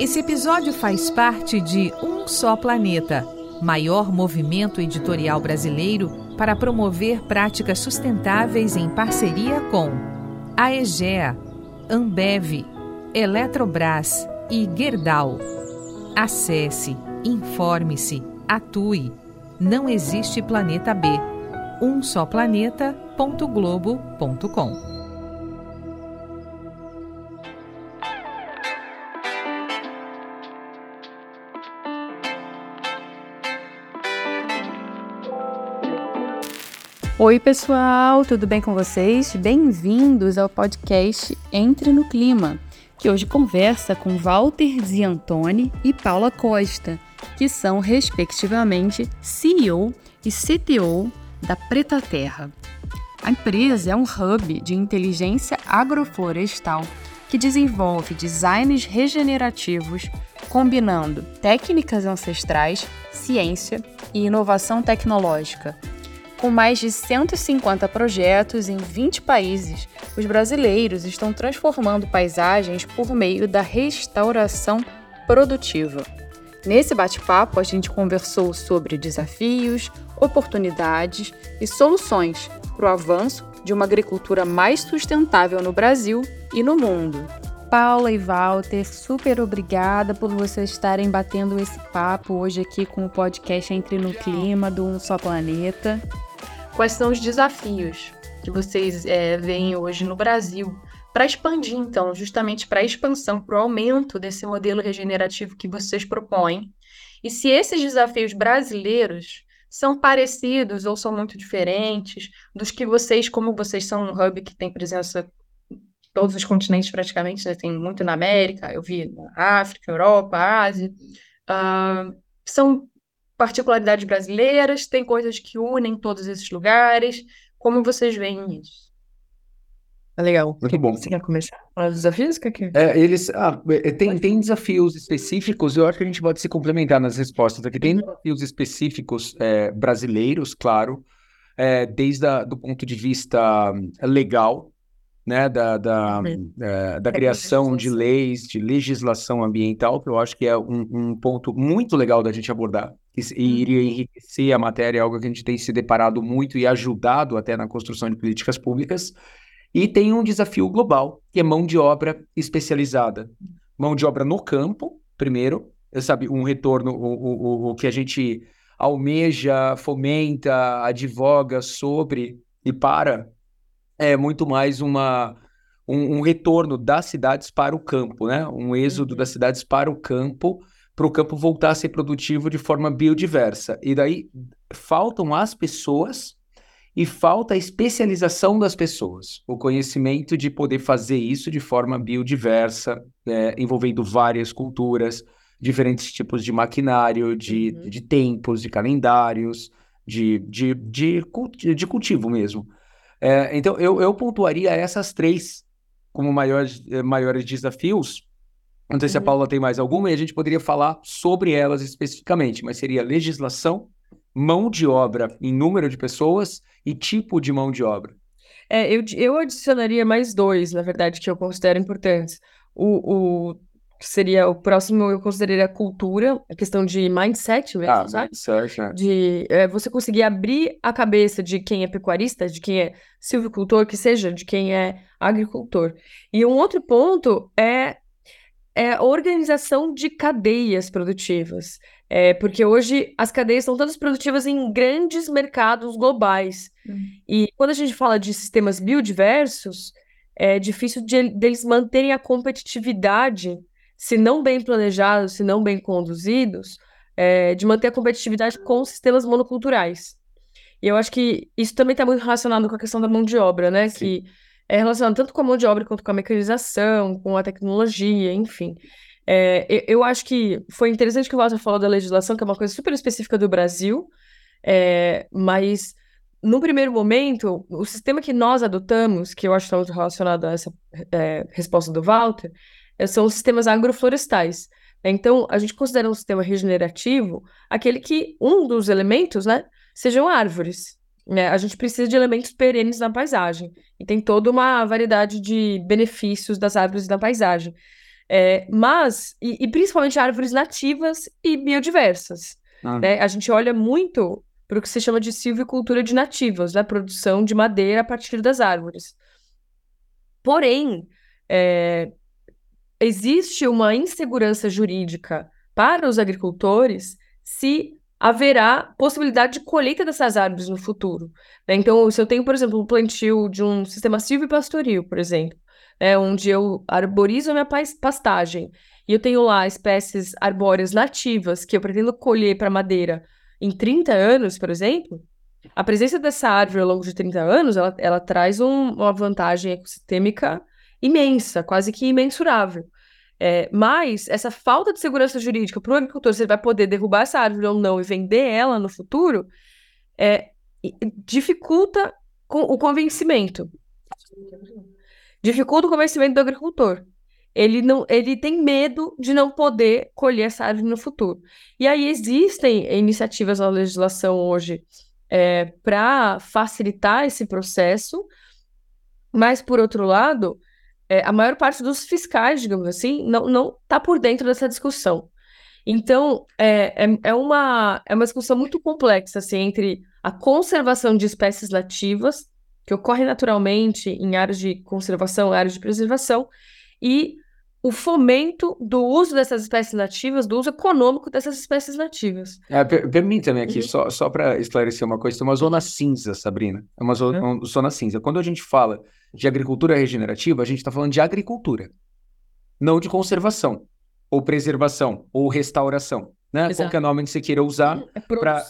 Esse episódio faz parte de Um Só Planeta, maior movimento editorial brasileiro para promover práticas sustentáveis em parceria com a EGEA, Ambev, Eletrobras e Gerdau. Acesse, informe-se, atue. Não existe planeta B. Um só planeta.globo.com. Oi, pessoal, tudo bem com vocês? Bem-vindos ao podcast Entre no Clima, que hoje conversa com Walter Ziantoni e Paula Costa, que são, respectivamente, CEO e CTO da Preta Terra. A empresa é um hub de inteligência agroflorestal que desenvolve designs regenerativos combinando técnicas ancestrais, ciência e inovação tecnológica com mais de 150 projetos em 20 países, os brasileiros estão transformando paisagens por meio da restauração produtiva. Nesse bate-papo, a gente conversou sobre desafios, oportunidades e soluções para o avanço de uma agricultura mais sustentável no Brasil e no mundo. Paula e Walter, super obrigada por vocês estarem batendo esse papo hoje aqui com o podcast Entre no Clima do Um Só Planeta. Quais são os desafios que vocês é, veem hoje no Brasil para expandir, então, justamente para a expansão, para o aumento desse modelo regenerativo que vocês propõem? E se esses desafios brasileiros são parecidos ou são muito diferentes dos que vocês, como vocês são um hub que tem presença em todos os continentes praticamente, né? tem muito na América, eu vi na África, Europa, Ásia, uh, são particularidades brasileiras, tem coisas que unem todos esses lugares. Como vocês veem isso? É legal. Muito bom. Você quer começar? Os desafios? Que que... É, eles, ah, é, tem, tem desafios específicos, eu acho que a gente pode se complementar nas respostas aqui. Tem desafios específicos é, brasileiros, claro, é, desde a, do ponto de vista legal, né, da, da, uhum. é, da criação de leis, de legislação ambiental, que eu acho que é um, um ponto muito legal da gente abordar, que iria uhum. enriquecer a matéria, algo que a gente tem se deparado muito e ajudado até na construção de políticas públicas. E tem um desafio global, que é mão de obra especializada. Mão de obra no campo, primeiro, sabe, um retorno, o, o, o que a gente almeja, fomenta, advoga sobre e para é muito mais uma, um, um retorno das cidades para o campo, né? Um êxodo uhum. das cidades para o campo, para o campo voltar a ser produtivo de forma biodiversa. E daí faltam as pessoas e falta a especialização das pessoas, o conhecimento de poder fazer isso de forma biodiversa, é, envolvendo várias culturas, diferentes tipos de maquinário, de, uhum. de tempos, de calendários, de, de, de, de cultivo mesmo. É, então, eu, eu pontuaria essas três como maiores, maiores desafios. Não sei se a uhum. Paula tem mais alguma, e a gente poderia falar sobre elas especificamente, mas seria legislação, mão de obra em número de pessoas e tipo de mão de obra. É, eu, eu adicionaria mais dois, na verdade, que eu considero importantes. O, o seria o próximo, eu consideraria a cultura, a questão de mindset mesmo, ah, sabe? Mindset, é. De é, você conseguir abrir a cabeça de quem é pecuarista, de quem é silvicultor, que seja, de quem é agricultor. E um outro ponto é, é a organização de cadeias produtivas. É, porque hoje as cadeias são todas produtivas em grandes mercados globais. Uhum. E quando a gente fala de sistemas biodiversos, é difícil de, deles manterem a competitividade se não bem planejados, se não bem conduzidos, é, de manter a competitividade com sistemas monoculturais. E eu acho que isso também está muito relacionado com a questão da mão de obra, né? Sim. Que é relacionado tanto com a mão de obra quanto com a mecanização, com a tecnologia, enfim. É, eu acho que foi interessante que o Walter falou da legislação, que é uma coisa super específica do Brasil, é, mas no primeiro momento, o sistema que nós adotamos, que eu acho que está muito relacionado a essa é, resposta do Walter, é, são os sistemas agroflorestais. Né? Então, a gente considera um sistema regenerativo aquele que um dos elementos, né, sejam árvores. Né? A gente precisa de elementos perenes na paisagem. E tem toda uma variedade de benefícios das árvores na paisagem. É, mas, e, e, principalmente árvores nativas e biodiversas. Ah. Né? A gente olha muito para o que se chama de silvicultura de nativos, né? Produção de madeira a partir das árvores. Porém, é, existe uma insegurança jurídica para os agricultores se haverá possibilidade de colheita dessas árvores no futuro. Né? Então, se eu tenho, por exemplo, um plantio de um sistema silvipastoril, por exemplo, né, onde eu arborizo a minha pastagem e eu tenho lá espécies arbóreas nativas que eu pretendo colher para madeira em 30 anos, por exemplo, a presença dessa árvore ao longo de 30 anos, ela, ela traz um, uma vantagem ecossistêmica imensa, quase que imensurável. É, mas essa falta de segurança jurídica para o agricultor, se ele vai poder derrubar essa árvore ou não e vender ela no futuro, é, dificulta o convencimento. Dificulta o convencimento do agricultor. Ele, não, ele tem medo de não poder colher essa árvore no futuro. E aí existem iniciativas na legislação hoje é, para facilitar esse processo, mas, por outro lado, é, a maior parte dos fiscais, digamos assim, não está por dentro dessa discussão. Então, é, é, é, uma, é uma discussão muito complexa assim, entre a conservação de espécies nativas, que ocorre naturalmente em áreas de conservação, áreas de preservação, e o fomento do uso dessas espécies nativas, do uso econômico dessas espécies nativas. É, Permita-me aqui, uhum. só, só para esclarecer uma coisa, tem uma zona cinza, Sabrina. É uma zona, uhum. uma zona cinza. Quando a gente fala de agricultura regenerativa, a gente está falando de agricultura, não de conservação, ou preservação, ou restauração. Né? Qualquer nome que você queira usar. É para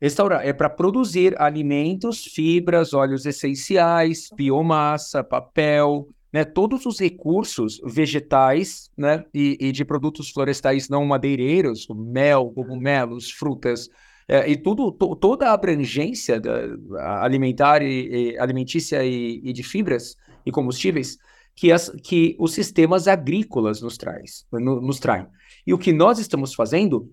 restaurar. É para produzir alimentos, fibras, óleos essenciais, biomassa, papel, né, todos os recursos vegetais né, e, e, de produtos florestais não madeireiros, mel, cogumelos, frutas, é, e tudo, to, toda a abrangência da, alimentar e, e alimentícia e, e, de fibras e combustíveis que, as, que os sistemas agrícolas nos, traz, no, nos traem. E o que nós estamos fazendo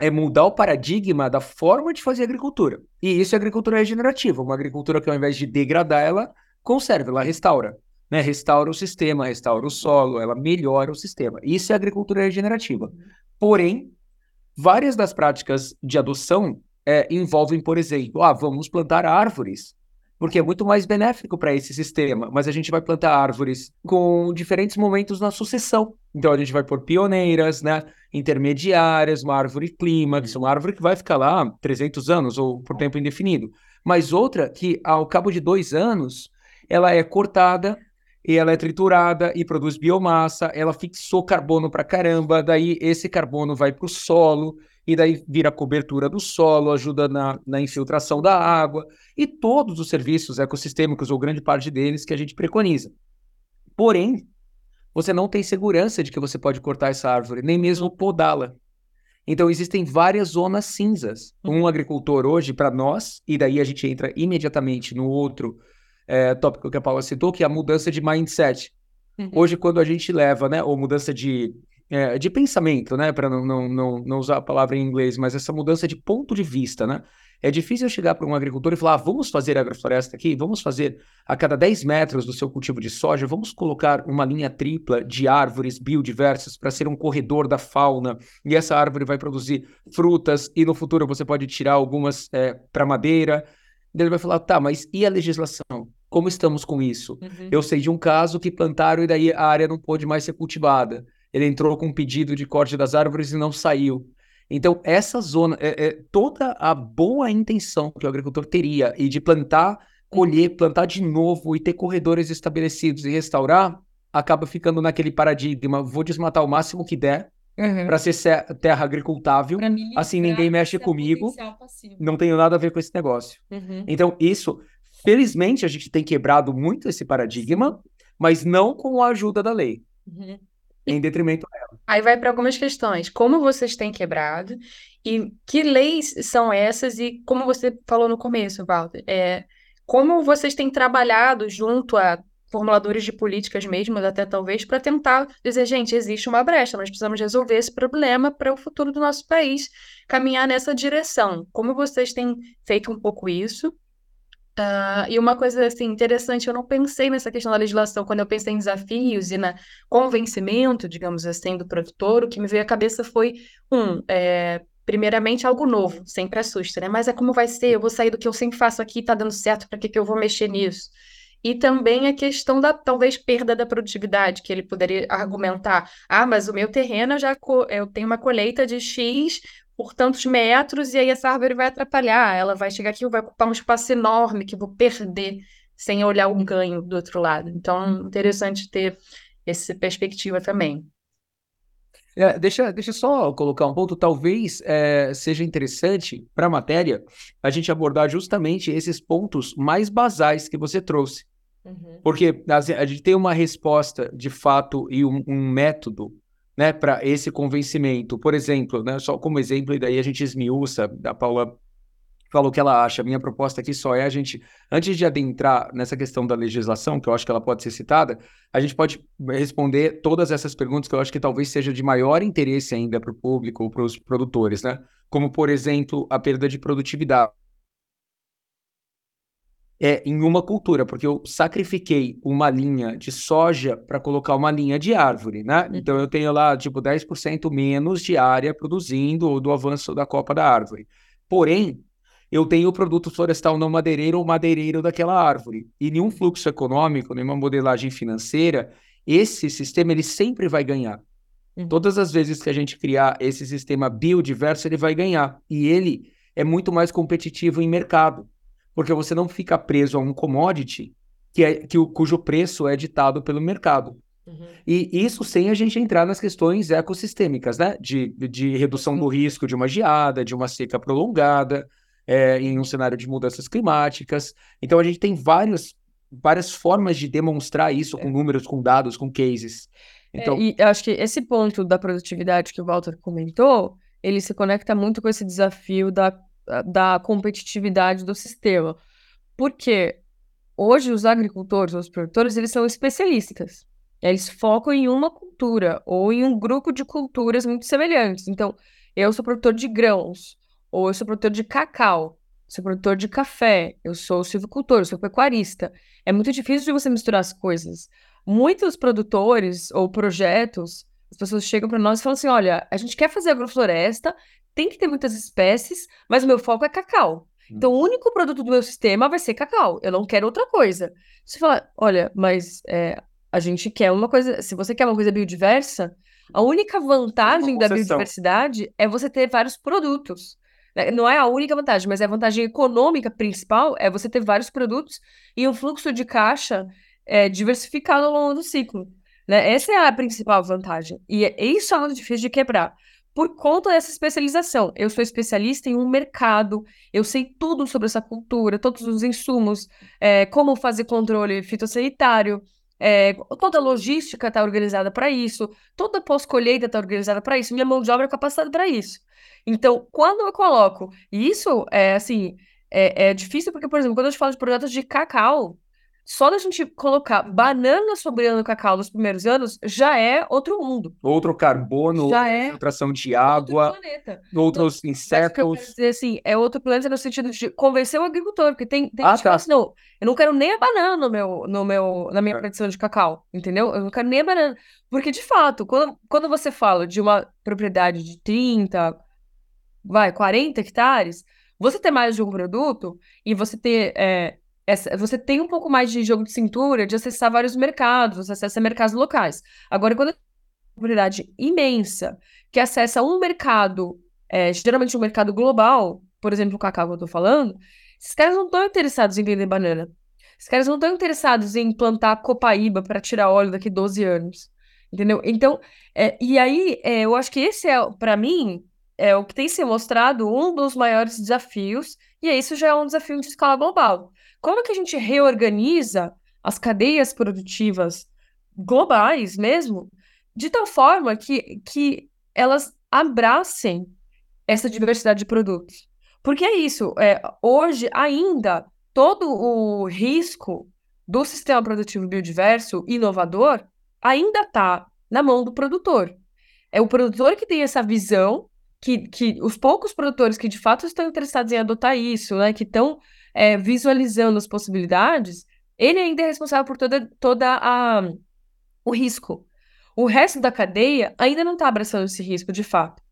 é mudar o paradigma da forma de fazer agricultura. E isso é agricultura regenerativa, uma agricultura que ao invés de degradar, ela conserva, ela restaura né, restaura o sistema, restaura o solo, ela melhora o sistema. Isso é agricultura regenerativa. Porém, várias das práticas de adoção é, envolvem, por exemplo, ah, vamos plantar árvores, porque é muito mais benéfico para esse sistema, mas a gente vai plantar árvores com diferentes momentos na sucessão. Então a gente vai pôr pioneiras, né, intermediárias, uma árvore clímax, uma árvore que vai ficar lá 300 anos ou por tempo indefinido, mas outra que ao cabo de dois anos ela é cortada e ela é triturada e produz biomassa, ela fixou carbono para caramba, daí esse carbono vai para o solo, e daí vira cobertura do solo, ajuda na, na infiltração da água, e todos os serviços ecossistêmicos, ou grande parte deles, que a gente preconiza. Porém, você não tem segurança de que você pode cortar essa árvore, nem mesmo podá-la. Então, existem várias zonas cinzas. Um agricultor hoje, para nós, e daí a gente entra imediatamente no outro é, tópico que a Paula citou, que é a mudança de mindset. Uhum. Hoje, quando a gente leva, né, ou mudança de, é, de pensamento, né, para não, não, não, não usar a palavra em inglês, mas essa mudança de ponto de vista, né? É difícil chegar para um agricultor e falar: ah, vamos fazer agrofloresta aqui, vamos fazer a cada 10 metros do seu cultivo de soja, vamos colocar uma linha tripla de árvores biodiversas para ser um corredor da fauna, e essa árvore vai produzir frutas, e no futuro você pode tirar algumas é, para madeira. Ele vai falar: tá, mas e a legislação? Como estamos com isso? Uhum. Eu sei de um caso que plantaram e daí a área não pôde mais ser cultivada. Ele entrou com um pedido de corte das árvores e não saiu. Então, essa zona, é, é, toda a boa intenção que o agricultor teria e de plantar, colher, plantar de novo e ter corredores estabelecidos e restaurar, acaba ficando naquele paradigma: vou desmatar o máximo que der uhum. para ser terra agricultável, assim ninguém mexe comigo, não tenho nada a ver com esse negócio. Uhum. Então, isso Felizmente, a gente tem quebrado muito esse paradigma, mas não com a ajuda da lei. Uhum. Em detrimento dela. Aí vai para algumas questões. Como vocês têm quebrado e que leis são essas e como você falou no começo, Walter, é, como vocês têm trabalhado junto a formuladores de políticas mesmo, até talvez, para tentar dizer, gente, existe uma brecha, nós precisamos resolver esse problema para o futuro do nosso país caminhar nessa direção. Como vocês têm feito um pouco isso Uh, e uma coisa assim interessante, eu não pensei nessa questão da legislação quando eu pensei em desafios e na convencimento, digamos assim, do produtor. O que me veio à cabeça foi um, é, primeiramente algo novo, sempre assusta, né? Mas é como vai ser? Eu vou sair do que eu sempre faço aqui, tá dando certo? Para que que eu vou mexer nisso? E também a questão da talvez perda da produtividade, que ele poderia argumentar: ah, mas o meu terreno eu já eu tenho uma colheita de X por tantos metros, e aí essa árvore vai atrapalhar. Ela vai chegar aqui, vai ocupar um espaço enorme que eu vou perder sem olhar um ganho do outro lado. Então, interessante ter essa perspectiva também. É, deixa, deixa só colocar um ponto, talvez é, seja interessante para a matéria a gente abordar justamente esses pontos mais basais que você trouxe. Uhum. Porque a, a, gente tem uma resposta de fato e um, um método né, para esse convencimento. Por exemplo, né, só como exemplo, e daí a gente esmiuça, a Paula falou o que ela acha. Minha proposta aqui só é a gente, antes de adentrar nessa questão da legislação, que eu acho que ela pode ser citada, a gente pode responder todas essas perguntas que eu acho que talvez seja de maior interesse ainda para o público ou para os produtores, né? Como, por exemplo, a perda de produtividade é, em uma cultura, porque eu sacrifiquei uma linha de soja para colocar uma linha de árvore, né? Uhum. Então eu tenho lá, tipo, 10% menos de área produzindo ou do avanço da copa da árvore. Porém, eu tenho o produto florestal não madeireiro ou madeireiro daquela árvore. E nenhum fluxo econômico, nenhuma modelagem financeira, esse sistema ele sempre vai ganhar. Uhum. Todas as vezes que a gente criar esse sistema biodiverso, ele vai ganhar. E ele é muito mais competitivo em mercado porque você não fica preso a um commodity que é, que o, cujo preço é ditado pelo mercado. Uhum. E isso sem a gente entrar nas questões ecossistêmicas, né? De, de redução do risco de uma geada, de uma seca prolongada, é, em um cenário de mudanças climáticas. Então a gente tem vários, várias formas de demonstrar isso com é. números, com dados, com cases. É, então... É, e acho que esse ponto da produtividade que o Walter comentou, ele se conecta muito com esse desafio da da competitividade do sistema. Porque hoje os agricultores, os produtores, eles são especialistas. Eles focam em uma cultura ou em um grupo de culturas muito semelhantes. Então, eu sou produtor de grãos, ou eu sou produtor de cacau, sou produtor de café, eu sou silvicultor, eu sou pecuarista. É muito difícil de você misturar as coisas. Muitos produtores ou projetos, as pessoas chegam para nós e falam assim: olha, a gente quer fazer agrofloresta tem que ter muitas espécies, mas o meu foco é cacau. Então, o único produto do meu sistema vai ser cacau. Eu não quero outra coisa. Você fala, olha, mas é, a gente quer uma coisa. Se você quer uma coisa biodiversa, a única vantagem da biodiversidade é você ter vários produtos. Né? Não é a única vantagem, mas é a vantagem econômica principal é você ter vários produtos e um fluxo de caixa é, diversificado ao longo do ciclo. Né? Essa é a principal vantagem. E é, isso é muito difícil de quebrar por conta dessa especialização. Eu sou especialista em um mercado, eu sei tudo sobre essa cultura, todos os insumos, é, como fazer controle fitossanitário, é, toda a logística está organizada para isso, toda a pós-colheita está organizada para isso, minha mão de obra é capacitada para isso. Então, quando eu coloco, e isso é assim, é, é difícil porque, por exemplo, quando eu te falo de projetos de cacau, só da gente colocar banana sobre cacau nos primeiros anos já é outro mundo. Outro carbono, já é filtração de água, outros então, insetos. dizer assim, é outro planeta no sentido de convencer o agricultor, porque tem, tem ah, gente tá. que fala assim, não, eu não quero nem a banana no meu, no meu, na minha é. produção de cacau, entendeu? Eu não quero nem a banana. Porque, de fato, quando, quando você fala de uma propriedade de 30, vai, 40 hectares, você ter mais de um produto e você ter... É, essa, você tem um pouco mais de jogo de cintura de acessar vários mercados, você acessa mercados locais. Agora, quando é uma comunidade imensa que acessa um mercado, é, geralmente um mercado global, por exemplo, o cacau que eu estou falando, esses caras não estão interessados em vender banana. Esses caras não estão interessados em plantar copaíba para tirar óleo daqui 12 anos. Entendeu? Então, é, e aí, é, eu acho que esse é, para mim, é o que tem se mostrado um dos maiores desafios, e isso já é um desafio de escala global. Como que a gente reorganiza as cadeias produtivas globais mesmo, de tal forma que, que elas abracem essa diversidade de produtos? Porque é isso, é, hoje ainda todo o risco do sistema produtivo biodiverso inovador ainda está na mão do produtor. É o produtor que tem essa visão, que, que os poucos produtores que de fato estão interessados em adotar isso, né, que estão é, visualizando as possibilidades, ele ainda é responsável por toda, toda a o risco. O resto da cadeia ainda não está abraçando esse risco de fato.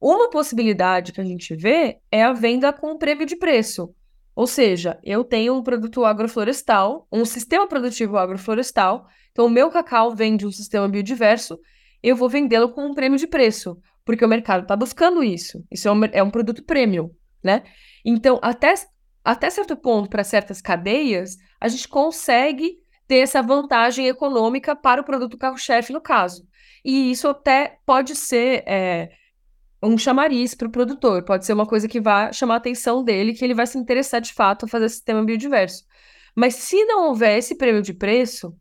Uma possibilidade que a gente vê é a venda com prêmio de preço. Ou seja, eu tenho um produto agroflorestal, um sistema produtivo agroflorestal, então o meu cacau vem de um sistema biodiverso, eu vou vendê-lo com um prêmio de preço, porque o mercado está buscando isso. Isso é um, é um produto premium, né? Então, até, até certo ponto, para certas cadeias, a gente consegue ter essa vantagem econômica para o produto carro-chefe, no caso. E isso até pode ser é, um chamariz para o produtor. Pode ser uma coisa que vai chamar a atenção dele, que ele vai se interessar de fato a fazer esse sistema biodiverso. Mas se não houver esse prêmio de preço,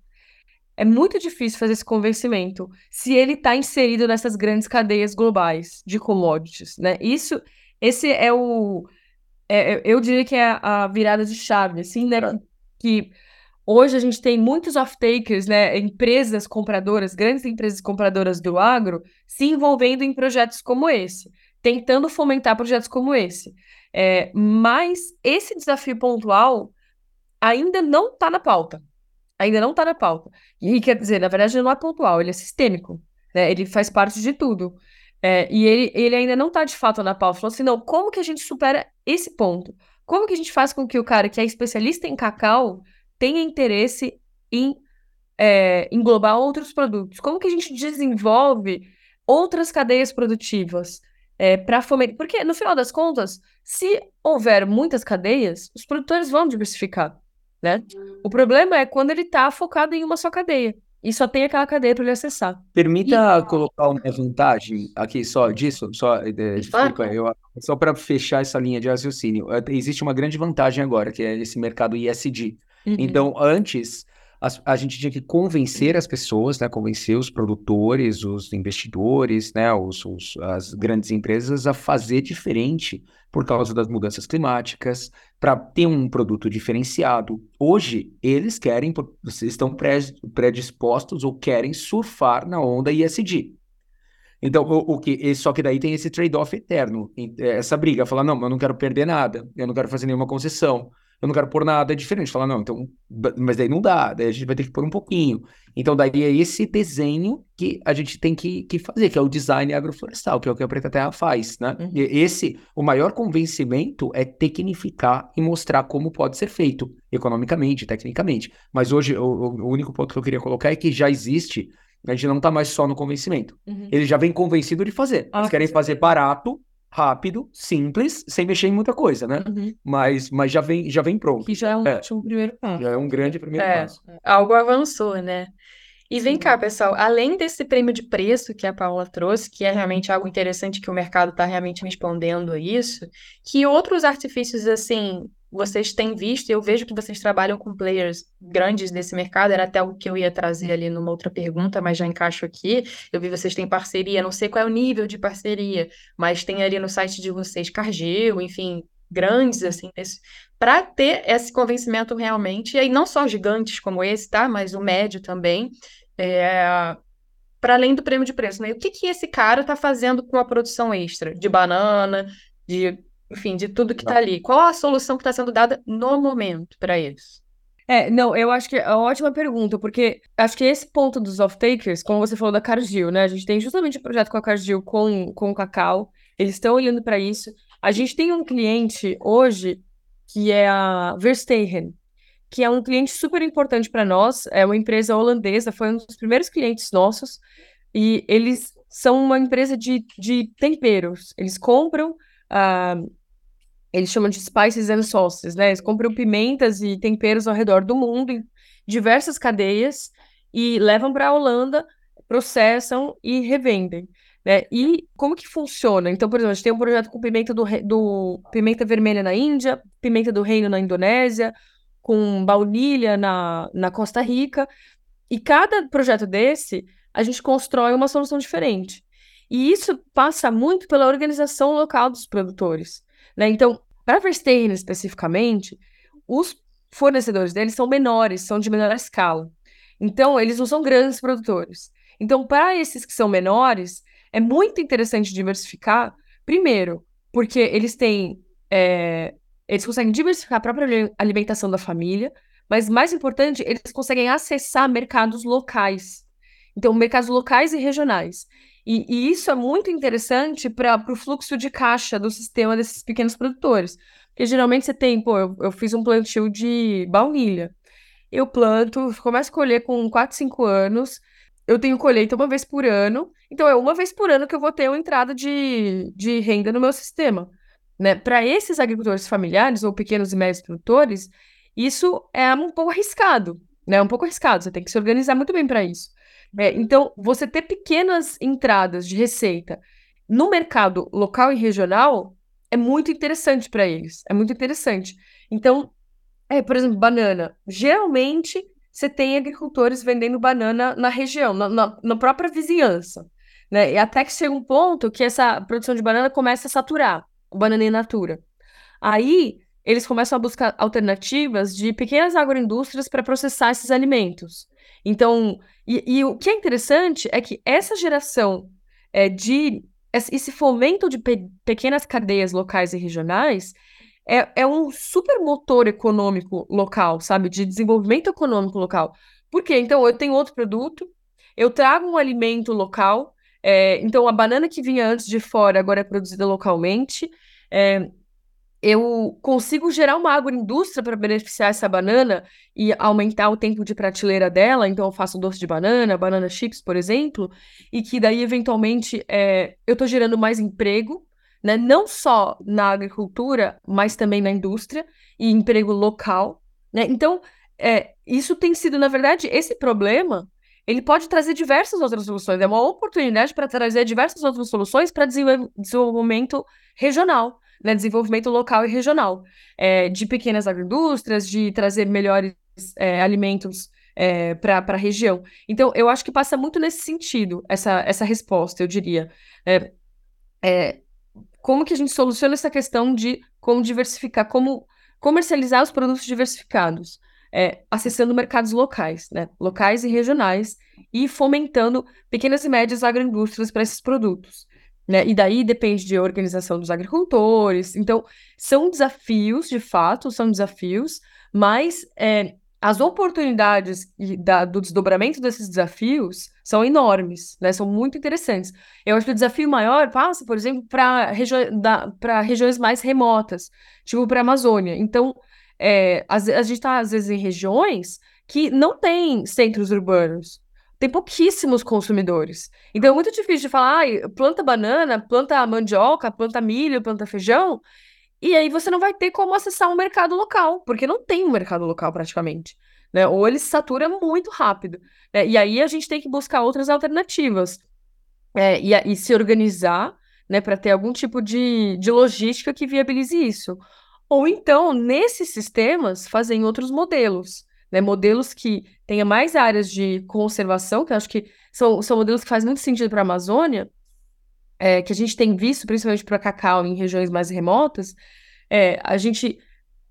é muito difícil fazer esse convencimento se ele está inserido nessas grandes cadeias globais de commodities, né? Isso, esse é o, é, é eu diria que é a virada de chave, assim, né? Que Hoje a gente tem muitos off-takers, né, empresas compradoras, grandes empresas compradoras do agro, se envolvendo em projetos como esse, tentando fomentar projetos como esse. É, mas esse desafio pontual ainda não está na pauta. Ainda não está na pauta. E quer dizer, na verdade, ele não é pontual, ele é sistêmico. Né? Ele faz parte de tudo. É, e ele, ele ainda não está de fato na pauta. Falou assim: não, como que a gente supera esse ponto? Como que a gente faz com que o cara que é especialista em cacau tenha interesse em é, englobar outros produtos? Como que a gente desenvolve outras cadeias produtivas é, para fomentar? Porque, no final das contas, se houver muitas cadeias, os produtores vão diversificar, né? O problema é quando ele está focado em uma só cadeia e só tem aquela cadeia para ele acessar. Permita e... colocar uma vantagem aqui só disso, só, é, desculpa, eu, só para fechar essa linha de raciocínio. É, existe uma grande vantagem agora, que é esse mercado ISD. Uhum. Então, antes, a, a, gente tinha que convencer as pessoas, né, convencer os produtores, os investidores, né, os, os, as grandes empresas a fazer diferente por causa das mudanças climáticas, para ter um produto diferenciado. Hoje, eles querem, estão predispostos ou querem surfar na onda ISD. Então, o, o que, só que daí tem esse trade-off eterno, essa briga, falar, não, eu não quero perder nada, eu não quero fazer nenhuma concessão eu não quero pôr nada diferente. Falar, não, então, mas daí não dá, daí a gente vai ter que pôr um pouquinho. Então, daí é esse desenho que a gente tem que, que fazer, que é o design agroflorestal, que é o que a Preta Terra faz, né? Uhum. esse, o maior convencimento é tecnificar e mostrar como pode ser feito, economicamente, tecnicamente. Mas hoje, o, o único ponto que eu queria colocar é que já existe a gente não está mais só no convencimento. Uhum. Ele já vem convencido de fazer. Ah, Eles querem fazer barato rápido, simples, sem mexer em muita coisa, né? Uhum. Mas, mas já vem, já vem pronto. Que já é um, é. um primeiro passo. Já é um grande primeiro é, passo. Algo avançou, né? E vem cá, pessoal, além desse prêmio de preço que a Paula trouxe, que é realmente algo interessante que o mercado está realmente respondendo a isso, que outros artifícios, assim, vocês têm visto, eu vejo que vocês trabalham com players grandes desse mercado, era até o que eu ia trazer ali numa outra pergunta, mas já encaixo aqui. Eu vi vocês têm parceria, não sei qual é o nível de parceria, mas tem ali no site de vocês Cargill, enfim, grandes assim, para ter esse convencimento realmente, e aí não só gigantes como esse, tá? Mas o médio também, é, para além do prêmio de preço, né? O que que esse cara está fazendo com a produção extra de banana, de enfim, de tudo que está ali. Qual a solução que está sendo dada no momento para eles? É, não, eu acho que é uma ótima pergunta, porque acho que esse ponto dos off-takers, como você falou da Cargill, né? A gente tem justamente um projeto com a Cargill com, com o Cacau, eles estão olhando para isso. A gente tem um cliente hoje que é a Verstehen, que é um cliente super importante para nós, é uma empresa holandesa, foi um dos primeiros clientes nossos, e eles são uma empresa de, de temperos. Eles compram uh, eles chamam de spices and sauces, né? Eles compram pimentas e temperos ao redor do mundo, em diversas cadeias, e levam para a Holanda, processam e revendem. Né? E como que funciona? Então, por exemplo, a gente tem um projeto com pimenta do, do pimenta vermelha na Índia, pimenta do reino na Indonésia, com baunilha na, na Costa Rica. E cada projeto desse, a gente constrói uma solução diferente. E isso passa muito pela organização local dos produtores. Né? Então, para a Verstein especificamente, os fornecedores deles são menores, são de menor escala. Então, eles não são grandes produtores. Então, para esses que são menores, é muito interessante diversificar, primeiro, porque eles têm é, eles conseguem diversificar a própria alimentação da família, mas mais importante, eles conseguem acessar mercados locais. Então, mercados locais e regionais. E, e isso é muito interessante para o fluxo de caixa do sistema desses pequenos produtores. Porque geralmente você tem, pô, eu, eu fiz um plantio de baunilha. Eu planto, começo a colher com 4, 5 anos. Eu tenho colheita uma vez por ano. Então, é uma vez por ano que eu vou ter uma entrada de, de renda no meu sistema. Né? Para esses agricultores familiares ou pequenos e médios produtores, isso é um pouco arriscado, né? Um pouco arriscado, você tem que se organizar muito bem para isso. É, então, você ter pequenas entradas de receita no mercado local e regional é muito interessante para eles, é muito interessante. Então, é, por exemplo, banana. Geralmente, você tem agricultores vendendo banana na região, na, na, na própria vizinhança. Né? E até que chega um ponto que essa produção de banana começa a saturar, o banana in natura. Aí, eles começam a buscar alternativas de pequenas agroindústrias para processar esses alimentos. Então, e, e, o que é interessante é que essa geração é, de esse fomento de pe pequenas cadeias locais e regionais é, é um super motor econômico local, sabe? De desenvolvimento econômico local. Por quê? Então, eu tenho outro produto, eu trago um alimento local, é, então a banana que vinha antes de fora agora é produzida localmente. É, eu consigo gerar uma agroindústria para beneficiar essa banana e aumentar o tempo de prateleira dela, então eu faço doce de banana, banana chips, por exemplo, e que daí, eventualmente, é, eu estou gerando mais emprego, né? Não só na agricultura, mas também na indústria e emprego local, né? Então, é, isso tem sido, na verdade, esse problema, ele pode trazer diversas outras soluções, é uma oportunidade para trazer diversas outras soluções para desenvolvimento regional né, desenvolvimento local e regional, é, de pequenas agroindústrias, de trazer melhores é, alimentos é, para a região. Então, eu acho que passa muito nesse sentido, essa, essa resposta, eu diria. É, é, como que a gente soluciona essa questão de como diversificar, como comercializar os produtos diversificados? É, acessando mercados locais, né? locais e regionais, e fomentando pequenas e médias agroindústrias para esses produtos. Né? E daí depende de organização dos agricultores. Então, são desafios, de fato, são desafios, mas é, as oportunidades da, do desdobramento desses desafios são enormes, né? São muito interessantes. Eu acho que o desafio maior passa, por exemplo, para regi regiões mais remotas, tipo para a Amazônia. Então, é, a, a gente está, às vezes, em regiões que não tem centros urbanos tem pouquíssimos consumidores. Então é muito difícil de falar, ah, planta banana, planta mandioca, planta milho, planta feijão, e aí você não vai ter como acessar um mercado local, porque não tem um mercado local praticamente. Né? Ou ele se satura muito rápido. Né? E aí a gente tem que buscar outras alternativas. É, e, e, se organizar né, para ter algum tipo de, de logística que viabilize isso. Ou então, nesses sistemas, fazer outros modelos né, modelos que tenha mais áreas de conservação, que eu acho que são, são modelos que fazem muito sentido para a Amazônia, é, que a gente tem visto, principalmente para cacau em regiões mais remotas, é, a gente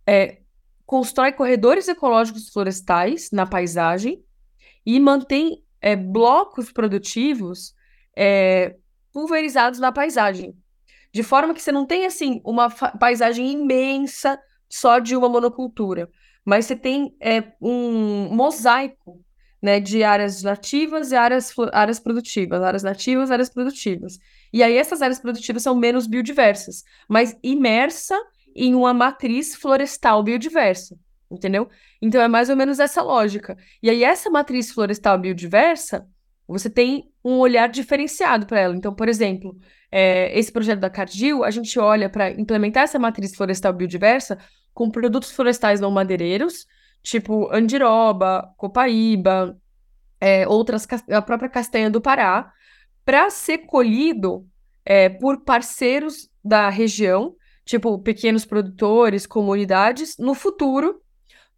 é, constrói corredores ecológicos florestais na paisagem e mantém é, blocos produtivos é, pulverizados na paisagem. De forma que você não tem, assim, uma paisagem imensa só de uma monocultura mas você tem é, um mosaico né, de áreas nativas e áreas, áreas produtivas, áreas nativas, áreas produtivas. E aí essas áreas produtivas são menos biodiversas, mas imersa em uma matriz florestal biodiversa, entendeu? Então é mais ou menos essa lógica. E aí essa matriz florestal biodiversa, você tem um olhar diferenciado para ela. Então, por exemplo, é, esse projeto da Cardil, a gente olha para implementar essa matriz florestal biodiversa com produtos florestais não madeireiros, tipo andiroba, copaíba, é, outras, a própria castanha do Pará, para ser colhido é, por parceiros da região, tipo pequenos produtores, comunidades, no futuro,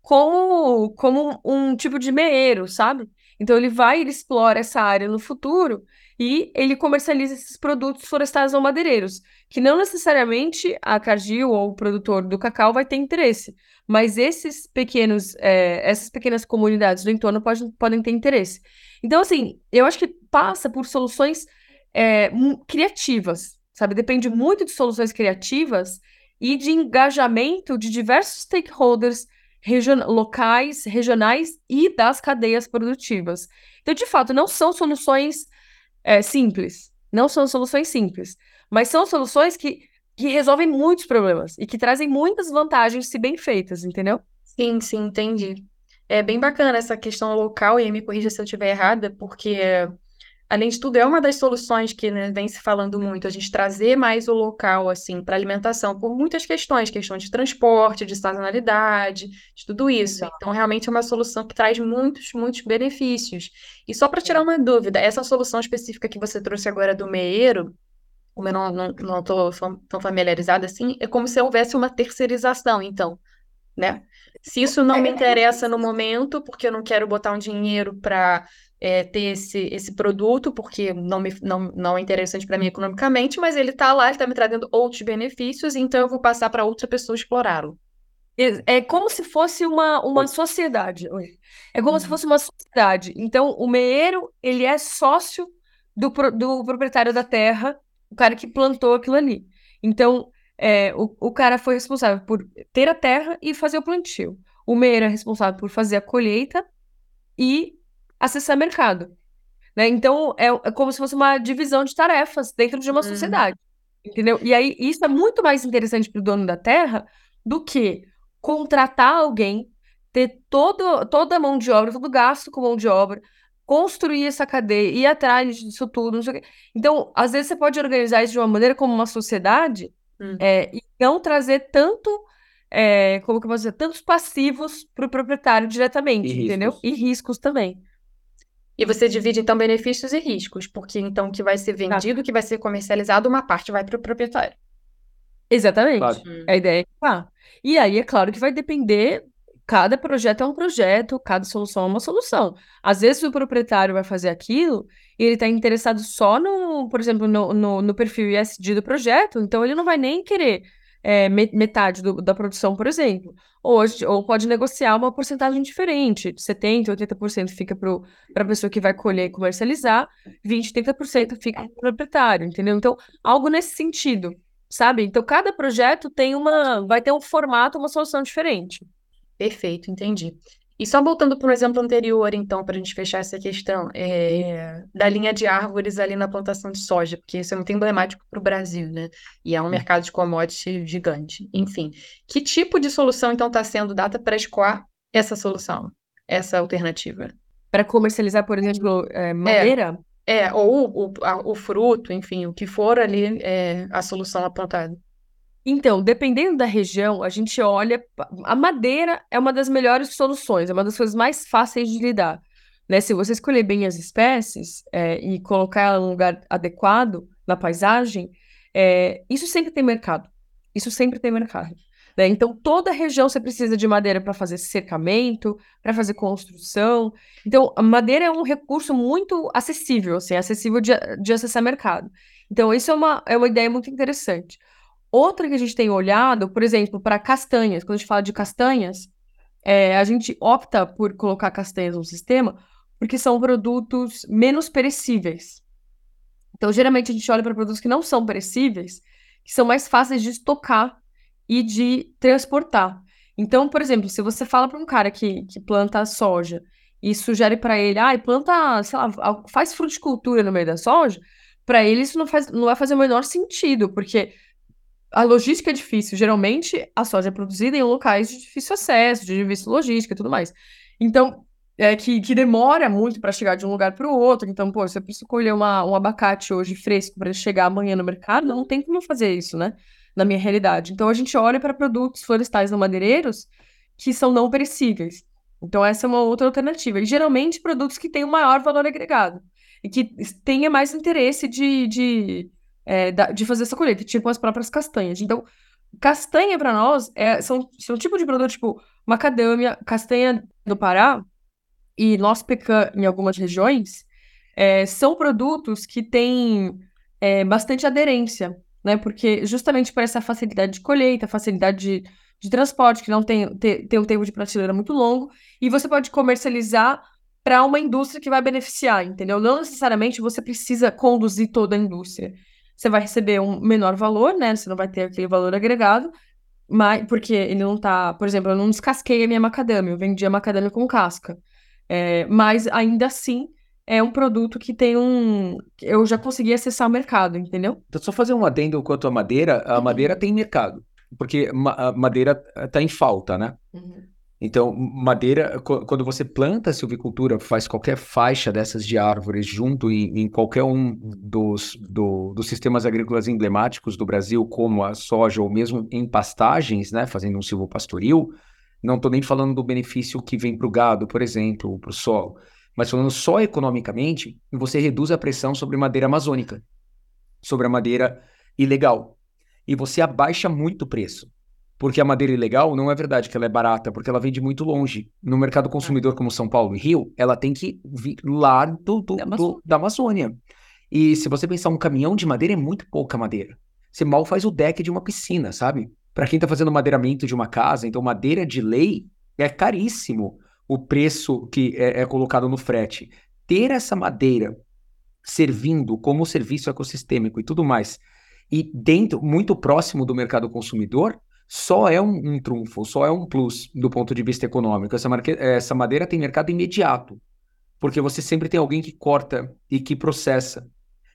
como, como um tipo de meeiro, sabe? Então ele vai, ele explora essa área no futuro e ele comercializa esses produtos florestais ou madeireiros, que não necessariamente a Cargill ou o produtor do cacau vai ter interesse, mas esses pequenos, é, essas pequenas comunidades do entorno pode, podem ter interesse. Então, assim, eu acho que passa por soluções é, criativas, sabe? Depende muito de soluções criativas e de engajamento de diversos stakeholders region locais, regionais e das cadeias produtivas. Então, de fato, não são soluções é, simples, não são soluções simples, mas são soluções que, que resolvem muitos problemas e que trazem muitas vantagens se bem feitas, entendeu? Sim, sim, entendi. É bem bacana essa questão local, e me corrija se eu estiver errada, porque além de tudo, é uma das soluções que né, vem se falando muito, a gente trazer mais o local, assim, para alimentação, por muitas questões, questões de transporte, de sazonalidade, de tudo isso. Então, realmente é uma solução que traz muitos, muitos benefícios. E só para tirar uma dúvida, essa solução específica que você trouxe agora do meeiro, como eu não estou tão familiarizada assim, é como se houvesse uma terceirização, então, né? Se isso não me interessa no momento, porque eu não quero botar um dinheiro para é, ter esse, esse produto, porque não, me, não, não é interessante para mim economicamente, mas ele está lá, ele está me trazendo outros benefícios, então eu vou passar para outra pessoa explorá-lo. É, é como se fosse uma, uma sociedade. É como se uhum. fosse uma sociedade. Então, o meeiro, ele é sócio do, do proprietário da terra, o cara que plantou aquilo ali. Então, é, o, o cara foi responsável por ter a terra e fazer o plantio. O meeiro é responsável por fazer a colheita e acessar mercado. Né? Então, é, é, como se fosse uma divisão de tarefas dentro de uma uhum. sociedade. Entendeu? E aí, isso é muito mais interessante para o dono da terra do que contratar alguém, ter todo, toda a mão de obra, todo gasto com mão de obra, construir essa cadeia, ir atrás disso tudo, não sei o quê. Então, às vezes você pode organizar isso de uma maneira como uma sociedade hum. é, e não trazer tanto, é, como que eu posso dizer, tantos passivos para o proprietário diretamente, e entendeu? Riscos. E riscos também. E você divide, então, benefícios e riscos, porque então o que vai ser vendido, o que vai ser comercializado, uma parte vai para o proprietário. Exatamente. Claro. A ideia é que. E aí, é claro que vai depender, cada projeto é um projeto, cada solução é uma solução. Às vezes o proprietário vai fazer aquilo e ele está interessado só no, por exemplo, no, no, no perfil ISD do projeto, então ele não vai nem querer é, metade do, da produção, por exemplo. Ou, ou pode negociar uma porcentagem diferente, 70%, 80% fica para a pessoa que vai colher e comercializar, 20%, 30% fica para o proprietário, entendeu? Então, algo nesse sentido, sabe? Então, cada projeto tem uma, vai ter um formato, uma solução diferente. Perfeito, entendi. E só voltando para o exemplo anterior, então, para a gente fechar essa questão, é, da linha de árvores ali na plantação de soja, porque isso é muito emblemático para o Brasil, né? E é um mercado de commodity gigante. Enfim, que tipo de solução, então, está sendo dada para escoar essa solução, essa alternativa? Para comercializar, por exemplo, é, madeira? É, é ou o, a, o fruto, enfim, o que for ali, é a solução apontada. Então, dependendo da região, a gente olha. A madeira é uma das melhores soluções, é uma das coisas mais fáceis de lidar. Né? Se você escolher bem as espécies é, e colocar ela num lugar adequado na paisagem, é, isso sempre tem mercado. Isso sempre tem mercado. Né? Então, toda região você precisa de madeira para fazer cercamento, para fazer construção. Então, a madeira é um recurso muito acessível, assim, acessível de, de acessar mercado. Então, isso é uma, é uma ideia muito interessante. Outra que a gente tem olhado, por exemplo, para castanhas, quando a gente fala de castanhas, é, a gente opta por colocar castanhas no sistema porque são produtos menos perecíveis. Então, geralmente, a gente olha para produtos que não são perecíveis, que são mais fáceis de estocar e de transportar. Então, por exemplo, se você fala para um cara que, que planta soja e sugere para ele, ah, planta, sei lá, faz fruticultura no meio da soja, para ele isso não, faz, não vai fazer o menor sentido, porque a logística é difícil. Geralmente, a soja é produzida em locais de difícil acesso, de difícil logística e tudo mais. Então, é que, que demora muito para chegar de um lugar para o outro. Então, pô, se eu preciso colher uma, um abacate hoje fresco para chegar amanhã no mercado, não tem como fazer isso, né? Na minha realidade. Então, a gente olha para produtos florestais não madeireiros que são não perecíveis. Então, essa é uma outra alternativa. E geralmente, produtos que têm um maior valor agregado e que tenha mais interesse de, de é, de fazer essa colheita, tipo as próprias castanhas. Então, castanha para nós é, são, são um tipo de produto, tipo macadâmia, castanha do Pará e nosso pecan em algumas regiões, é, são produtos que têm é, bastante aderência, né? Porque justamente por essa facilidade de colheita, facilidade de, de transporte, que não tem, tem, tem um tempo de prateleira muito longo, e você pode comercializar para uma indústria que vai beneficiar, entendeu? Não necessariamente você precisa conduzir toda a indústria você vai receber um menor valor, né? Você não vai ter aquele valor agregado, mas, porque ele não tá, por exemplo, eu não descasquei a minha macadâmia, eu vendi a macadâmia com casca. É, mas ainda assim é um produto que tem um. Eu já consegui acessar o mercado, entendeu? Então, só fazer um adendo quanto à madeira, a madeira tem mercado, porque ma a madeira está em falta, né? Uhum. Então, madeira, quando você planta silvicultura, faz qualquer faixa dessas de árvores junto em, em qualquer um dos, do, dos sistemas agrícolas emblemáticos do Brasil, como a soja, ou mesmo em pastagens, né, fazendo um silvopastoril, não estou nem falando do benefício que vem para o gado, por exemplo, para o solo, mas falando só economicamente, você reduz a pressão sobre madeira amazônica, sobre a madeira ilegal, e você abaixa muito o preço. Porque a madeira ilegal não é verdade que ela é barata, porque ela vem de muito longe. No mercado consumidor como São Paulo e Rio, ela tem que vir lá do, do, da, Amazônia. Do, da Amazônia. E se você pensar um caminhão de madeira, é muito pouca madeira. Você mal faz o deck de uma piscina, sabe? Para quem está fazendo madeiramento de uma casa, então madeira de lei é caríssimo o preço que é, é colocado no frete. Ter essa madeira servindo como serviço ecossistêmico e tudo mais, e dentro, muito próximo do mercado consumidor, só é um, um, trunfo, só é um plus do ponto de vista econômico. Essa, marque... essa madeira tem mercado imediato, porque você sempre tem alguém que corta e que processa.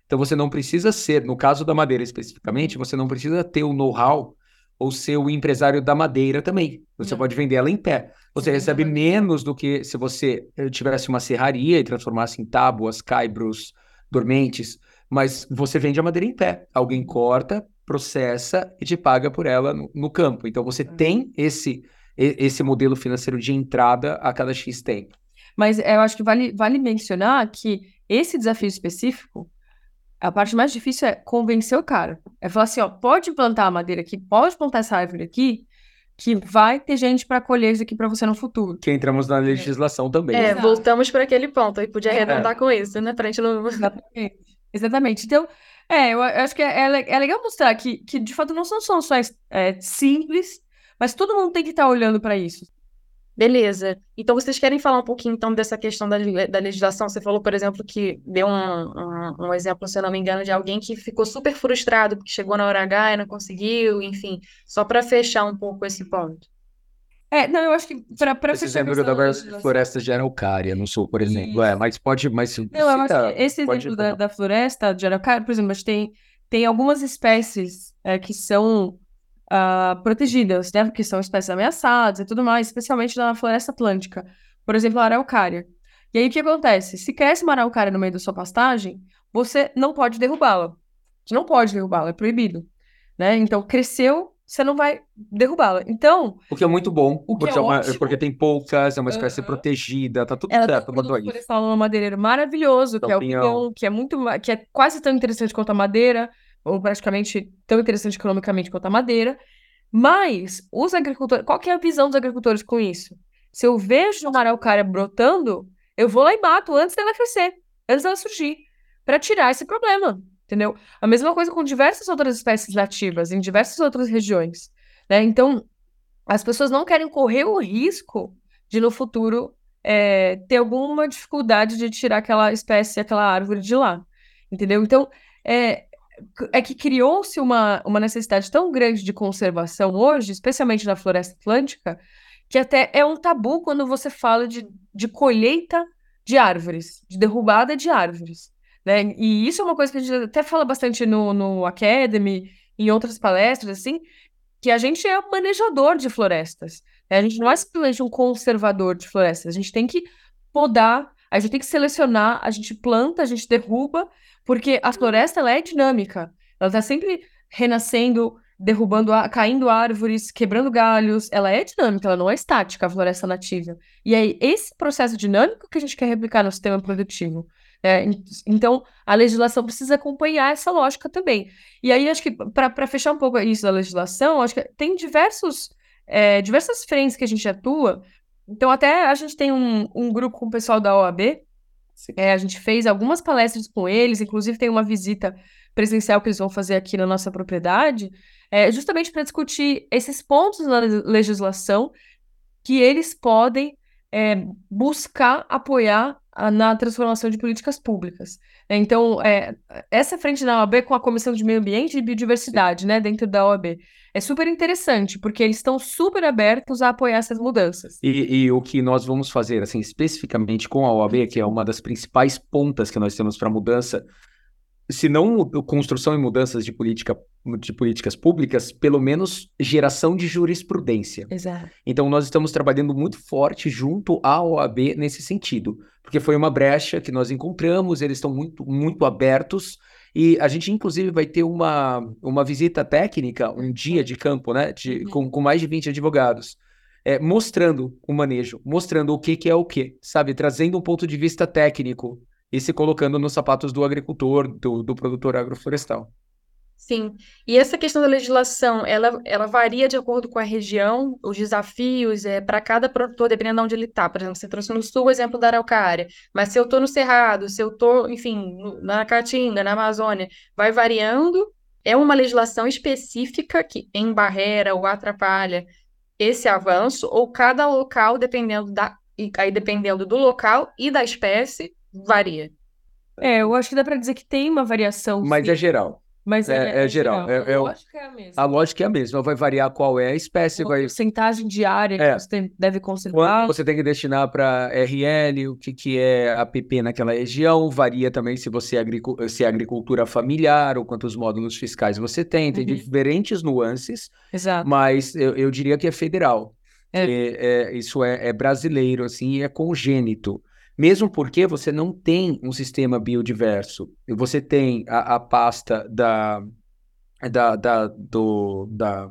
Então você não precisa ser, no caso da madeira especificamente, você não precisa ter o know-how ou ser o empresário da madeira também. Você não. pode vender ela em pé. Você recebe menos do que se você eh, tivesse uma serraria e transformasse em tábuas, caibros, dormentes, mas você vende a madeira em pé. Alguém corta, processa e te paga por ela no, no campo. Então você uhum. tem esse esse modelo financeiro de entrada a cada X tempo. Mas eu acho que vale, vale mencionar que esse desafio específico, a parte mais difícil é convencer o cara. É falar assim, ó, pode plantar a madeira aqui, pode plantar essa árvore aqui, que vai ter gente para colher isso aqui para você no futuro. Que entramos na legislação também. É, voltamos para aquele ponto, e podia arredondar é. com isso, né? Pra gente não... Exatamente. Exatamente. Então, é, eu acho que é, é, é legal mostrar que, que, de fato, não são soluções é, simples, mas todo mundo tem que estar tá olhando para isso. Beleza. Então, vocês querem falar um pouquinho, então, dessa questão da, da legislação? Você falou, por exemplo, que deu um, um, um, exemplo, se eu não me engano, de alguém que ficou super frustrado porque chegou na hora H e não conseguiu, enfim, só para fechar um pouco esse ponto. É, não, eu acho que para para esse exemplo da floresta de araucária no sul, por exemplo, é, mas pode, mas não, eu acho que esse exemplo da, da, floresta de araucária, por exemplo, a gente tem tem algumas espécies é, que são uh, protegidas, né, que são espécies ameaçadas e tudo mais, especialmente na floresta atlântica, por exemplo, a araucária. E aí o que acontece? Se cresce uma araucária no meio da sua pastagem, você não pode derrubá-la. Você não pode derrubá-la, é proibido, né? Então cresceu você não vai derrubá-la. Então. O que é muito bom, porque, é, é uma, porque tem poucas, é uma espécie uhum. protegida, tá tudo Ela certo. Tem um florestal no madeireiro maravilhoso, que é o pinhão, que é muito, que é quase tão interessante quanto a madeira, ou praticamente tão interessante economicamente quanto a madeira. Mas os agricultores, qual que é a visão dos agricultores com isso? Se eu vejo uma araucária brotando, eu vou lá e mato antes dela crescer, antes dela surgir, para tirar esse problema entendeu? A mesma coisa com diversas outras espécies nativas em diversas outras regiões, né? Então, as pessoas não querem correr o risco de no futuro é, ter alguma dificuldade de tirar aquela espécie, aquela árvore de lá, entendeu? Então, é, é que criou-se uma, uma necessidade tão grande de conservação hoje, especialmente na floresta atlântica, que até é um tabu quando você fala de, de colheita de árvores, de derrubada de árvores. Né? E isso é uma coisa que a gente até fala bastante no, no Academy, em outras palestras, assim, que a gente é manejador de florestas. Né? A gente não é simplesmente um conservador de florestas. A gente tem que podar, a gente tem que selecionar, a gente planta, a gente derruba, porque a floresta ela é dinâmica. Ela está sempre renascendo, derrubando, caindo árvores, quebrando galhos. Ela é dinâmica, ela não é estática, a floresta nativa. E é esse processo dinâmico que a gente quer replicar no sistema produtivo. É, então, a legislação precisa acompanhar essa lógica também. E aí, acho que, para fechar um pouco isso da legislação, acho que tem diversos, é, diversas frentes que a gente atua. Então, até a gente tem um, um grupo com o pessoal da OAB, é, a gente fez algumas palestras com eles, inclusive tem uma visita presencial que eles vão fazer aqui na nossa propriedade, é, justamente para discutir esses pontos na legislação que eles podem é, buscar apoiar na transformação de políticas públicas. Então, é, essa frente da OAB com a Comissão de Meio Ambiente e Biodiversidade, né, dentro da OAB, é super interessante, porque eles estão super abertos a apoiar essas mudanças. E, e, o que nós vamos fazer, assim, especificamente com a OAB, que é uma das principais pontas que nós temos para mudança, se não construção e mudanças de, política, de políticas públicas, pelo menos geração de jurisprudência. Exato. Então, nós estamos trabalhando muito forte junto à OAB nesse sentido, porque foi uma brecha que nós encontramos, eles estão muito, muito abertos, e a gente, inclusive, vai ter uma, uma visita técnica, um dia de campo, né, de, uhum. com, com mais de 20 advogados. É, mostrando o manejo, mostrando o que, que é o que, sabe? Trazendo um ponto de vista técnico e se colocando nos sapatos do agricultor, do, do produtor agroflorestal. Sim, e essa questão da legislação, ela, ela varia de acordo com a região, os desafios é para cada produtor, dependendo de onde ele está. Por exemplo, você trouxe no sul o exemplo da araucária, mas se eu estou no Cerrado, se eu estou, enfim, na Caatinga, na Amazônia, vai variando. É uma legislação específica que em barreira ou atrapalha esse avanço, ou cada local, dependendo da, aí dependendo do local e da espécie, varia. É, eu acho que dá para dizer que tem uma variação. Mas sim. é geral. Mas é, é, é geral. É, é, a lógica é a mesma. A lógica é a mesma. Vai variar qual é a espécie. A vai... porcentagem diária que é. você deve conservar. Quanto você tem que destinar para RL, o que, que é APP naquela região. Varia também se você é, agricu... se é agricultura familiar ou quantos módulos fiscais você tem. Tem uhum. diferentes nuances. Exato. Mas eu, eu diria que é federal. É. é isso é, é brasileiro, assim, é congênito. Mesmo porque você não tem um sistema biodiverso. Você tem a, a pasta da, da, da, do, da,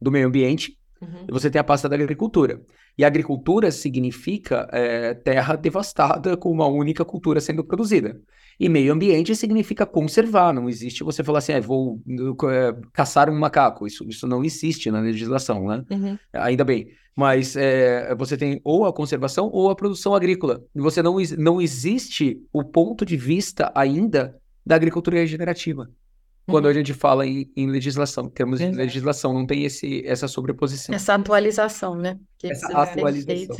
do meio ambiente uhum. e você tem a pasta da agricultura. E agricultura significa é, terra devastada com uma única cultura sendo produzida. E meio ambiente significa conservar, não existe você falar assim, ah, vou é, caçar um macaco. Isso, isso não existe na legislação, né? Uhum. Ainda bem. Mas é, você tem ou a conservação ou a produção agrícola. Você não, não existe o ponto de vista ainda da agricultura regenerativa. Quando uhum. a gente fala em, em legislação, temos de legislação, não tem esse, essa sobreposição. Essa atualização, né? Que essa atualização.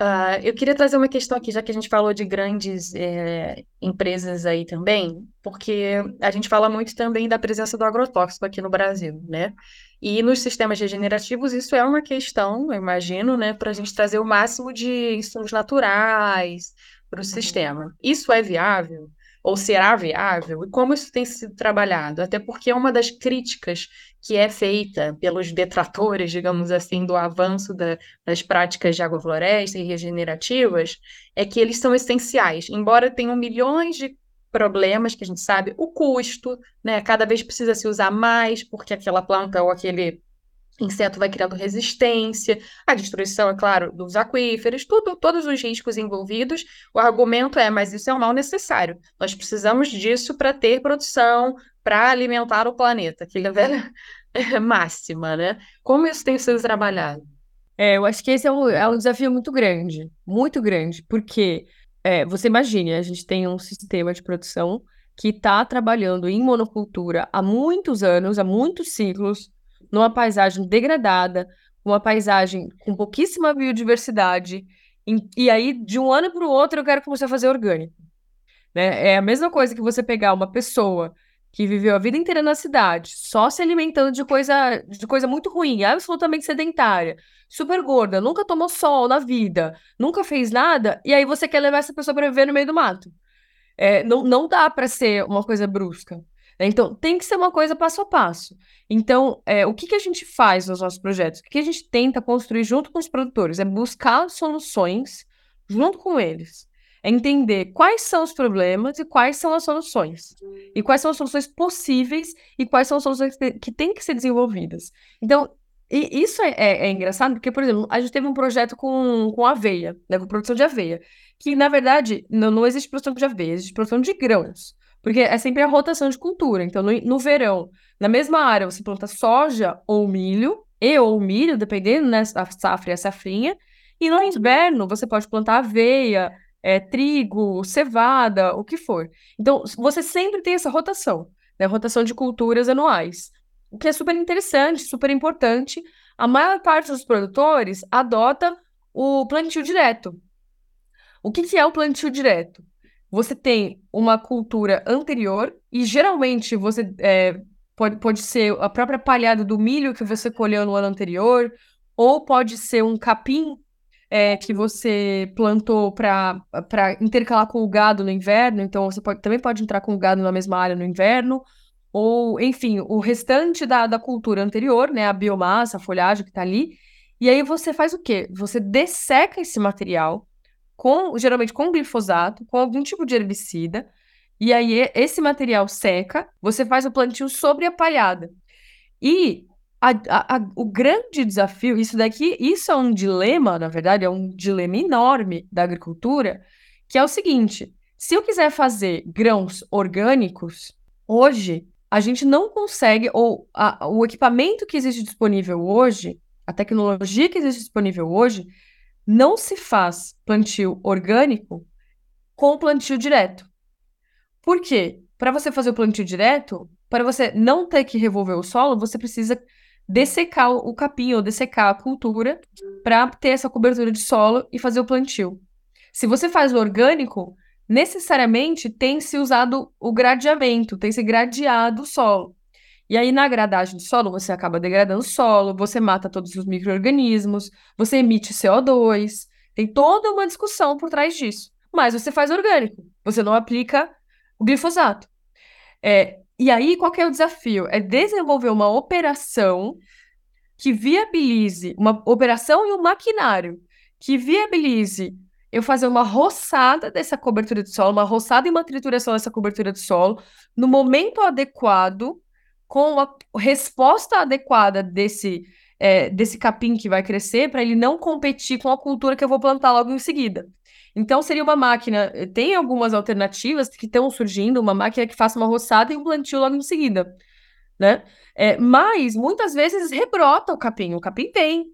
Uh, eu queria trazer uma questão aqui, já que a gente falou de grandes é, empresas aí também, porque a gente fala muito também da presença do agrotóxico aqui no Brasil, né? E nos sistemas regenerativos isso é uma questão, eu imagino, né, para a gente trazer o máximo de insumos naturais para o uhum. sistema. Isso é viável? Ou será viável? E como isso tem sido trabalhado? Até porque é uma das críticas que é feita pelos detratores, digamos assim, do avanço da, das práticas de agrofloresta e regenerativas, é que eles são essenciais. Embora tenham milhões de problemas que a gente sabe, o custo, né? Cada vez precisa se usar mais, porque aquela planta ou aquele inseto vai criando resistência, a destruição, é claro, dos aquíferos, tudo, todos os riscos envolvidos. O argumento é, mas isso é um mal necessário. Nós precisamos disso para ter produção, para alimentar o planeta. Aquela velha máxima, né? Como isso tem sido trabalhado? É, eu acho que esse é um, é um desafio muito grande, muito grande, porque é, você imagine, a gente tem um sistema de produção que está trabalhando em monocultura há muitos anos, há muitos ciclos, numa paisagem degradada, uma paisagem com pouquíssima biodiversidade, e, aí, de um ano para o outro, eu quero começar a fazer orgânico. Né? É a mesma coisa que você pegar uma pessoa que viveu a vida inteira na cidade, só se alimentando de coisa, de coisa muito ruim, absolutamente sedentária, super gorda, nunca tomou sol na vida, nunca fez nada, e aí você quer levar essa pessoa para viver no meio do mato. É, não, não dá para ser uma coisa brusca. Né? Então, tem que ser uma coisa passo a passo. Então, é, o que, que a gente faz nos nossos projetos? O que, que a gente tenta construir junto com os produtores? É buscar soluções junto com eles. É entender quais são os problemas e quais são as soluções. E quais são as soluções possíveis e quais são as soluções que têm que ser desenvolvidas. Então, e isso é, é, é, engraçado, porque, por exemplo, a gente teve um projeto com, com aveia, né, com produção de aveia, que, na verdade, não, não existe produção de aveia, existe produção de grãos. Porque é sempre a rotação de cultura. Então, no, no verão, na mesma área, você planta soja ou milho, e ou milho, dependendo, né, safra e a safrinha. E no inverno, você pode plantar aveia, é, trigo, cevada, o que for. Então, você sempre tem essa rotação, né, rotação de culturas anuais. O que é super interessante, super importante. A maior parte dos produtores adota o plantio direto. O que, que é o plantio direto? Você tem uma cultura anterior, e geralmente você é, pode, pode ser a própria palhada do milho que você colheu no ano anterior, ou pode ser um capim é, que você plantou para intercalar com o gado no inverno, então você pode, também pode entrar com o gado na mesma área no inverno, ou, enfim, o restante da, da cultura anterior, né, a biomassa, a folhagem que está ali, e aí você faz o quê? Você desseca esse material, com geralmente com glifosato, com algum tipo de herbicida, e aí esse material seca, você faz o plantio sobre a palhada. E a, a, a, o grande desafio, isso daqui, isso é um dilema, na verdade, é um dilema enorme da agricultura, que é o seguinte: se eu quiser fazer grãos orgânicos, hoje a gente não consegue, ou o equipamento que existe disponível hoje, a tecnologia que existe disponível hoje, não se faz plantio orgânico com plantio direto. Por quê? Para você fazer o plantio direto, para você não ter que revolver o solo, você precisa dessecar o capim ou dessecar a cultura para ter essa cobertura de solo e fazer o plantio. Se você faz o orgânico, necessariamente tem se usado o gradeamento, tem se gradeado o solo. E aí, na gradagem do solo, você acaba degradando o solo, você mata todos os micro-organismos, você emite CO2, tem toda uma discussão por trás disso. Mas você faz orgânico, você não aplica o glifosato. É, e aí, qual é o desafio? É desenvolver uma operação que viabilize, uma operação e um maquinário que viabilize eu fazer uma roçada dessa cobertura de solo, uma roçada e uma trituração dessa cobertura de solo, no momento adequado, com a resposta adequada desse, é, desse capim que vai crescer, para ele não competir com a cultura que eu vou plantar logo em seguida. Então, seria uma máquina. Eh, tem algumas alternativas que estão surgindo, uma máquina que faça uma roçada e um plantio logo em seguida. Né? É, mas muitas vezes rebrota o capim, o capim vem.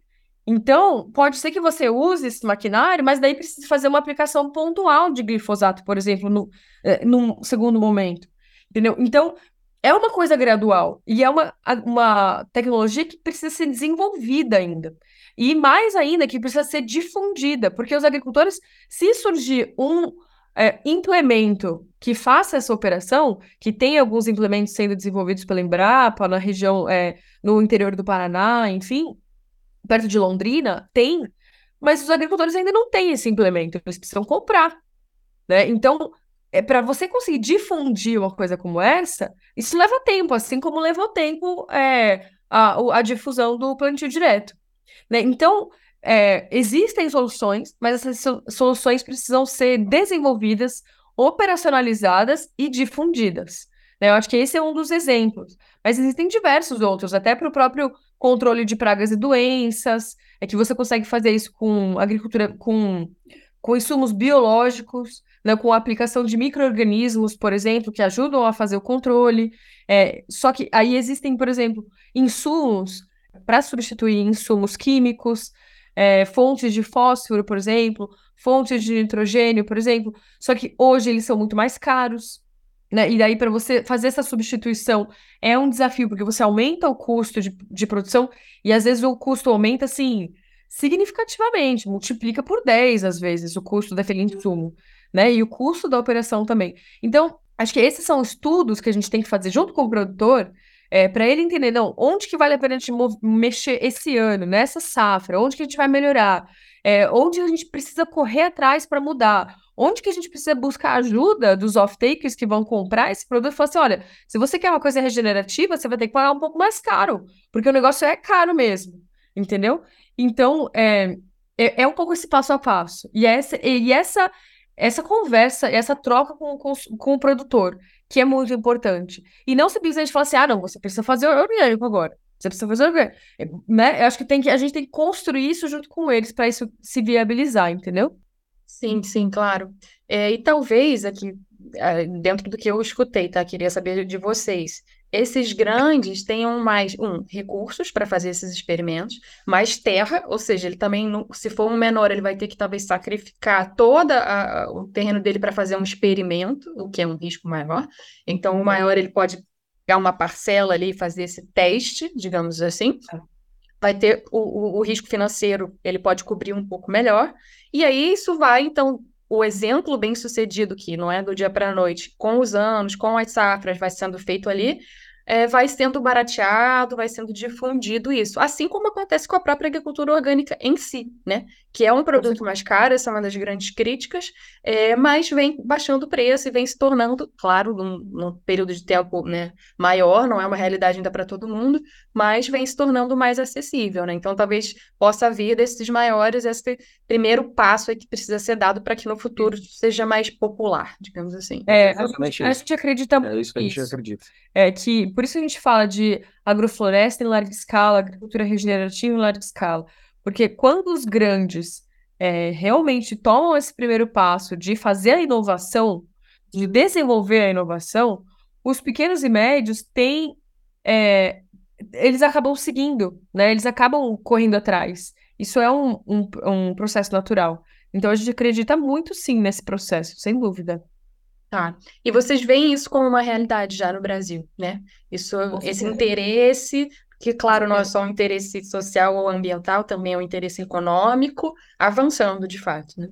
Então, pode ser que você use esse maquinário, mas daí precisa fazer uma aplicação pontual de glifosato, por exemplo, no, é, num segundo momento. Entendeu? Então, é uma coisa gradual e é uma, uma tecnologia que precisa ser desenvolvida ainda. E mais ainda, que precisa ser difundida, porque os agricultores, se surgir um é, implemento que faça essa operação, que tem alguns implementos sendo desenvolvidos pela Embrapa, na região, é, no interior do Paraná, enfim, perto de Londrina, tem, mas os agricultores ainda não têm esse implemento, eles precisam comprar. Né? Então, é, para você conseguir difundir uma coisa como essa, isso leva tempo, assim como levou tempo é, a, a difusão do plantio direto. Né? Então, é, existem soluções, mas essas soluções precisam ser desenvolvidas, operacionalizadas e difundidas. Né? Eu acho que esse é um dos exemplos. Mas existem diversos outros, até para o próprio controle de pragas e doenças, é que você consegue fazer isso com agricultura, com, com insumos biológicos, né, com a aplicação de micro-organismos, por exemplo, que ajudam a fazer o controle. É, só que aí existem, por exemplo, insumos para substituir insumos químicos, é, fontes de fósforo, por exemplo, fontes de nitrogênio, por exemplo. Só que hoje eles são muito mais caros. Né? E daí, para você fazer essa substituição, é um desafio, porque você aumenta o custo de, de produção, e às vezes o custo aumenta assim significativamente, multiplica por 10 às vezes o custo daquele insumo, né? E o custo da operação também. Então, acho que esses são estudos que a gente tem que fazer junto com o produtor é, para ele entender, não, onde que vale a pena a gente mexer esse ano, nessa safra, onde que a gente vai melhorar, é, onde a gente precisa correr atrás para mudar, onde que a gente precisa buscar ajuda dos off-takers que vão comprar esse produto e falar assim, olha, se você quer uma coisa regenerativa, você vai ter que pagar um pouco mais caro, porque o negócio é caro mesmo, entendeu? Então, é, é, é um pouco esse passo a passo. E essa, e essa, essa conversa, essa troca com, com, com o produtor, que é muito importante. E não simplesmente falar assim, ah, não, você precisa fazer orgânico agora. Você precisa fazer orgânico. É, né? Eu acho que, tem que a gente tem que construir isso junto com eles para isso se viabilizar, entendeu? Sim, sim, claro. É, e talvez aqui, é, dentro do que eu escutei, tá? Queria saber de vocês esses grandes tenham mais, um, recursos para fazer esses experimentos, mais terra, ou seja, ele também, se for um menor, ele vai ter que talvez sacrificar todo o terreno dele para fazer um experimento, o que é um risco maior. Então, o maior, ele pode pegar uma parcela ali e fazer esse teste, digamos assim. Vai ter o, o, o risco financeiro, ele pode cobrir um pouco melhor. E aí, isso vai, então, o exemplo bem sucedido, que não é do dia para a noite, com os anos, com as safras, vai sendo feito ali, é, vai sendo barateado, vai sendo difundido isso. Assim como acontece com a própria agricultura orgânica em si, né? Que é um produto mais caro, essa é uma das grandes críticas, é, mas vem baixando o preço e vem se tornando, claro, num, num período de tempo né, maior, não é uma realidade ainda para todo mundo, mas vem se tornando mais acessível, né? Então talvez possa vir desses maiores esse primeiro passo aí que precisa ser dado para que no futuro seja mais popular, digamos assim. É, a gente, a gente acredita É isso que a gente acredita. É que por isso a gente fala de agrofloresta em larga escala, agricultura regenerativa em larga escala. Porque quando os grandes é, realmente tomam esse primeiro passo de fazer a inovação, de desenvolver a inovação, os pequenos e médios têm. é, eles acabam seguindo, né? Eles acabam correndo atrás. Isso é um, um, um processo natural. Então a gente acredita muito sim nesse processo, sem dúvida. Tá. E vocês veem isso como uma realidade já no Brasil, né? Isso, esse interesse, que, claro, não é só um interesse social ou ambiental, também é um interesse econômico, avançando de fato, né?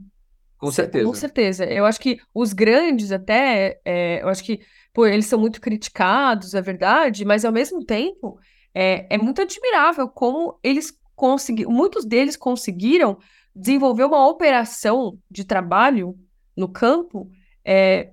Com certeza. Com certeza. Eu acho que os grandes até, é, eu acho que, pô, eles são muito criticados, é verdade, mas ao mesmo tempo é, é muito admirável como eles conseguiram, muitos deles conseguiram desenvolver uma operação de trabalho no campo é,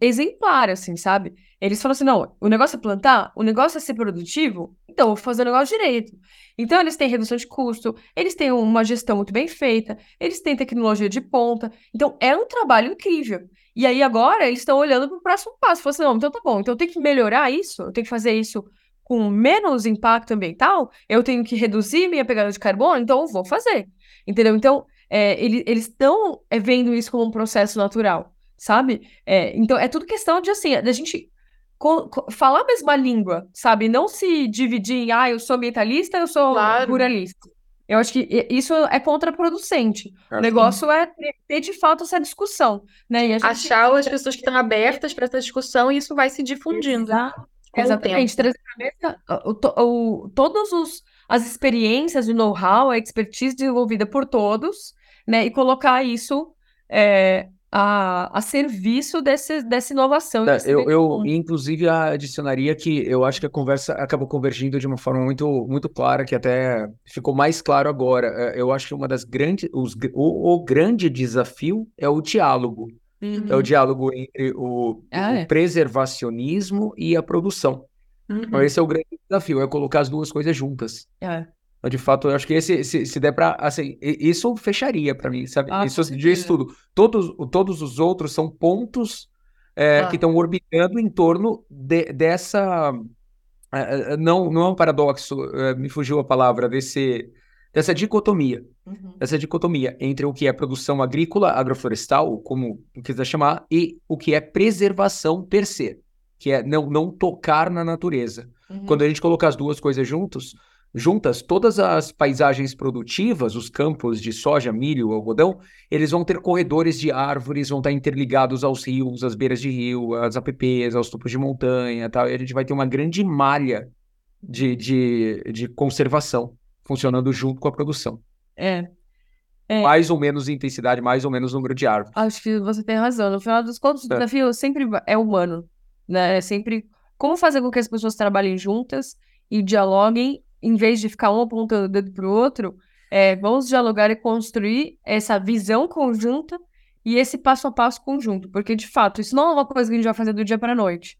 exemplar, assim, sabe? Eles falam assim: não, o negócio é plantar, o negócio é ser produtivo, então vou fazer o negócio direito. Então eles têm redução de custo, eles têm uma gestão muito bem feita, eles têm tecnologia de ponta. Então é um trabalho incrível. E aí agora eles estão olhando para o próximo passo. Falam assim: não, então tá bom, então eu tenho que melhorar isso, eu tenho que fazer isso com menos impacto ambiental, eu tenho que reduzir minha pegada de carbono, então eu vou fazer. Entendeu? Então, é, ele, eles estão é, vendo isso como um processo natural sabe? É, então é tudo questão de assim, da gente falar a mesma língua, sabe? Não se dividir em, ah, eu sou ambientalista, eu sou Claro. ruralista. Eu acho que isso é contraproducente. O negócio é ter, de fato essa discussão, né? Gente Achar as pessoas que estão abertas para essa discussão e isso vai se difundindo Exa- com o Exatamente, trazer à mesa o, o, todos os as experiências, o know-how, a expertise desenvolvida por todos, né? E colocar isso é, a, a serviço desse, dessa inovação. desse Eu, eu, inclusive, adicionaria que eu acho que a conversa acabou convergindo de uma forma muito, muito clara, que até ficou mais claro agora. É, Eu acho que uma das grandes, os, o, o grande desafio é o diálogo. É o Uhum, diálogo entre o, Ah, o é. preservacionismo e a produção. Então, uhum. esse é o grande desafio, é colocar as duas coisas juntas. É. Então, De fato, eu acho que esse, se, se der para, assim, isso fecharia para mim, sabe? Ah, Isso diz tudo. Todos, todos os outros são pontos é, que Claro. estão orbitando em torno de- dessa, é, é, não, não é um paradoxo, me fugiu a palavra, desse, dessa dicotomia, Uhum. essa dicotomia entre o que é produção agrícola, agroflorestal, como quiser chamar, e o que é preservação per se, que é não, não tocar na natureza. Uhum. Quando a gente colocar as duas coisas juntos, juntas, todas as paisagens produtivas, os campos de soja, milho, algodão, eles vão ter corredores de árvores, vão estar interligados aos rios, às beiras de rio, às APPs, aos topos de montanha, tal, e a gente vai ter uma grande malha de, de, de conservação funcionando junto com a produção. É. É. Mais ou menos intensidade, mais ou menos número de árvores. Acho que você tem razão. No final dos contos, o É. desafio sempre é humano, né? É sempre como fazer com que as pessoas trabalhem juntas e dialoguem, em vez de ficar um apontando o dedo pro outro, é, vamos dialogar e construir essa visão conjunta e esse passo a passo conjunto, porque de fato isso não é uma coisa que a gente vai fazer do dia para a noite.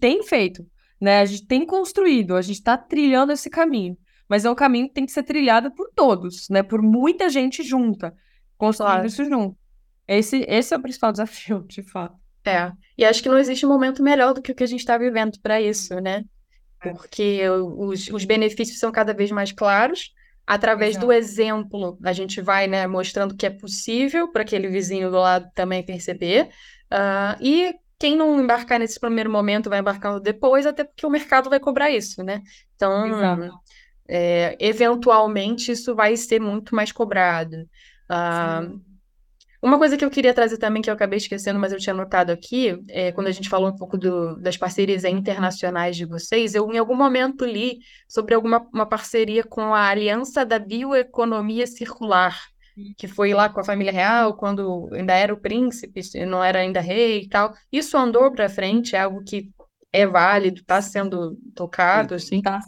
Tem feito, né? A gente tem construído, a gente está trilhando esse caminho, mas é um caminho que tem que ser trilhado por todos, né? Por muita gente junta, construindo Claro. isso junto. Esse, esse é o principal desafio, de fato. É, e acho que não existe momento melhor do que o que a gente está vivendo para isso, né? É. Porque os, os benefícios são cada vez mais claros. Através do exemplo, a gente vai, né, mostrando que é possível para aquele vizinho do lado também perceber. Ah, e quem não embarcar nesse primeiro momento vai embarcando depois, até porque o mercado vai cobrar isso, né? Então, Exato. É, eventualmente, isso vai ser muito mais cobrado. Ah, uma coisa que eu queria trazer também, que eu acabei esquecendo, mas eu tinha notado aqui, é, quando a gente falou um pouco do- das parcerias internacionais de vocês, eu em algum momento li sobre alguma uma parceria com a Aliança da Bioeconomia Circular. que foi lá com a família real, quando ainda era o príncipe, não era ainda rei e tal. Isso andou para frente, é algo que é válido, está sendo tocado, assim. Tá.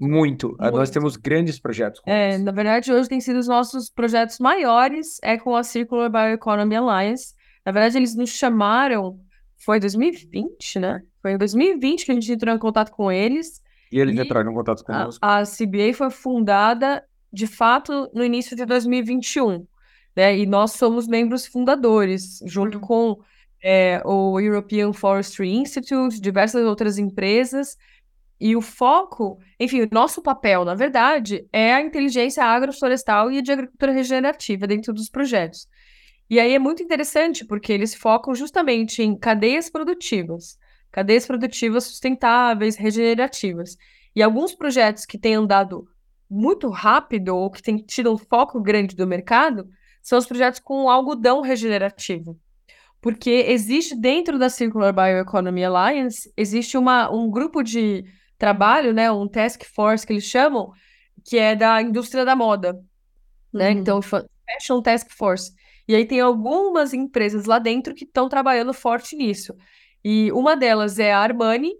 Muito. Ah, Nós temos grandes projetos. com É, isso. na verdade, hoje tem sido os nossos projetos maiores, é com a Circular Bioeconomy Alliance. Na verdade, eles nos chamaram, foi 2020, né? Foi em 2020 que a gente entrou em contato com eles. E eles E entraram em contato A, conosco. a CBA foi fundada, de fato, no início de 2021, né? E nós somos membros fundadores, junto Uhum. com é, o European Forestry Institute, diversas outras empresas. E o foco, enfim, o nosso papel, na verdade, é a inteligência agroflorestal e de agricultura regenerativa dentro dos projetos. E aí é muito interessante porque eles focam justamente em cadeias produtivas, cadeias produtivas sustentáveis, regenerativas. E alguns projetos que têm andado muito rápido ou que têm tido um foco grande do mercado são os projetos com algodão regenerativo. Porque existe dentro da Circular Bioeconomy Alliance, existe uma, um grupo de trabalho, né, um task force que eles chamam, que é da indústria da moda, né? Uhum. Então, fa- Fashion Task Force. E aí tem algumas empresas lá dentro que estão trabalhando forte nisso. E uma delas é a Armani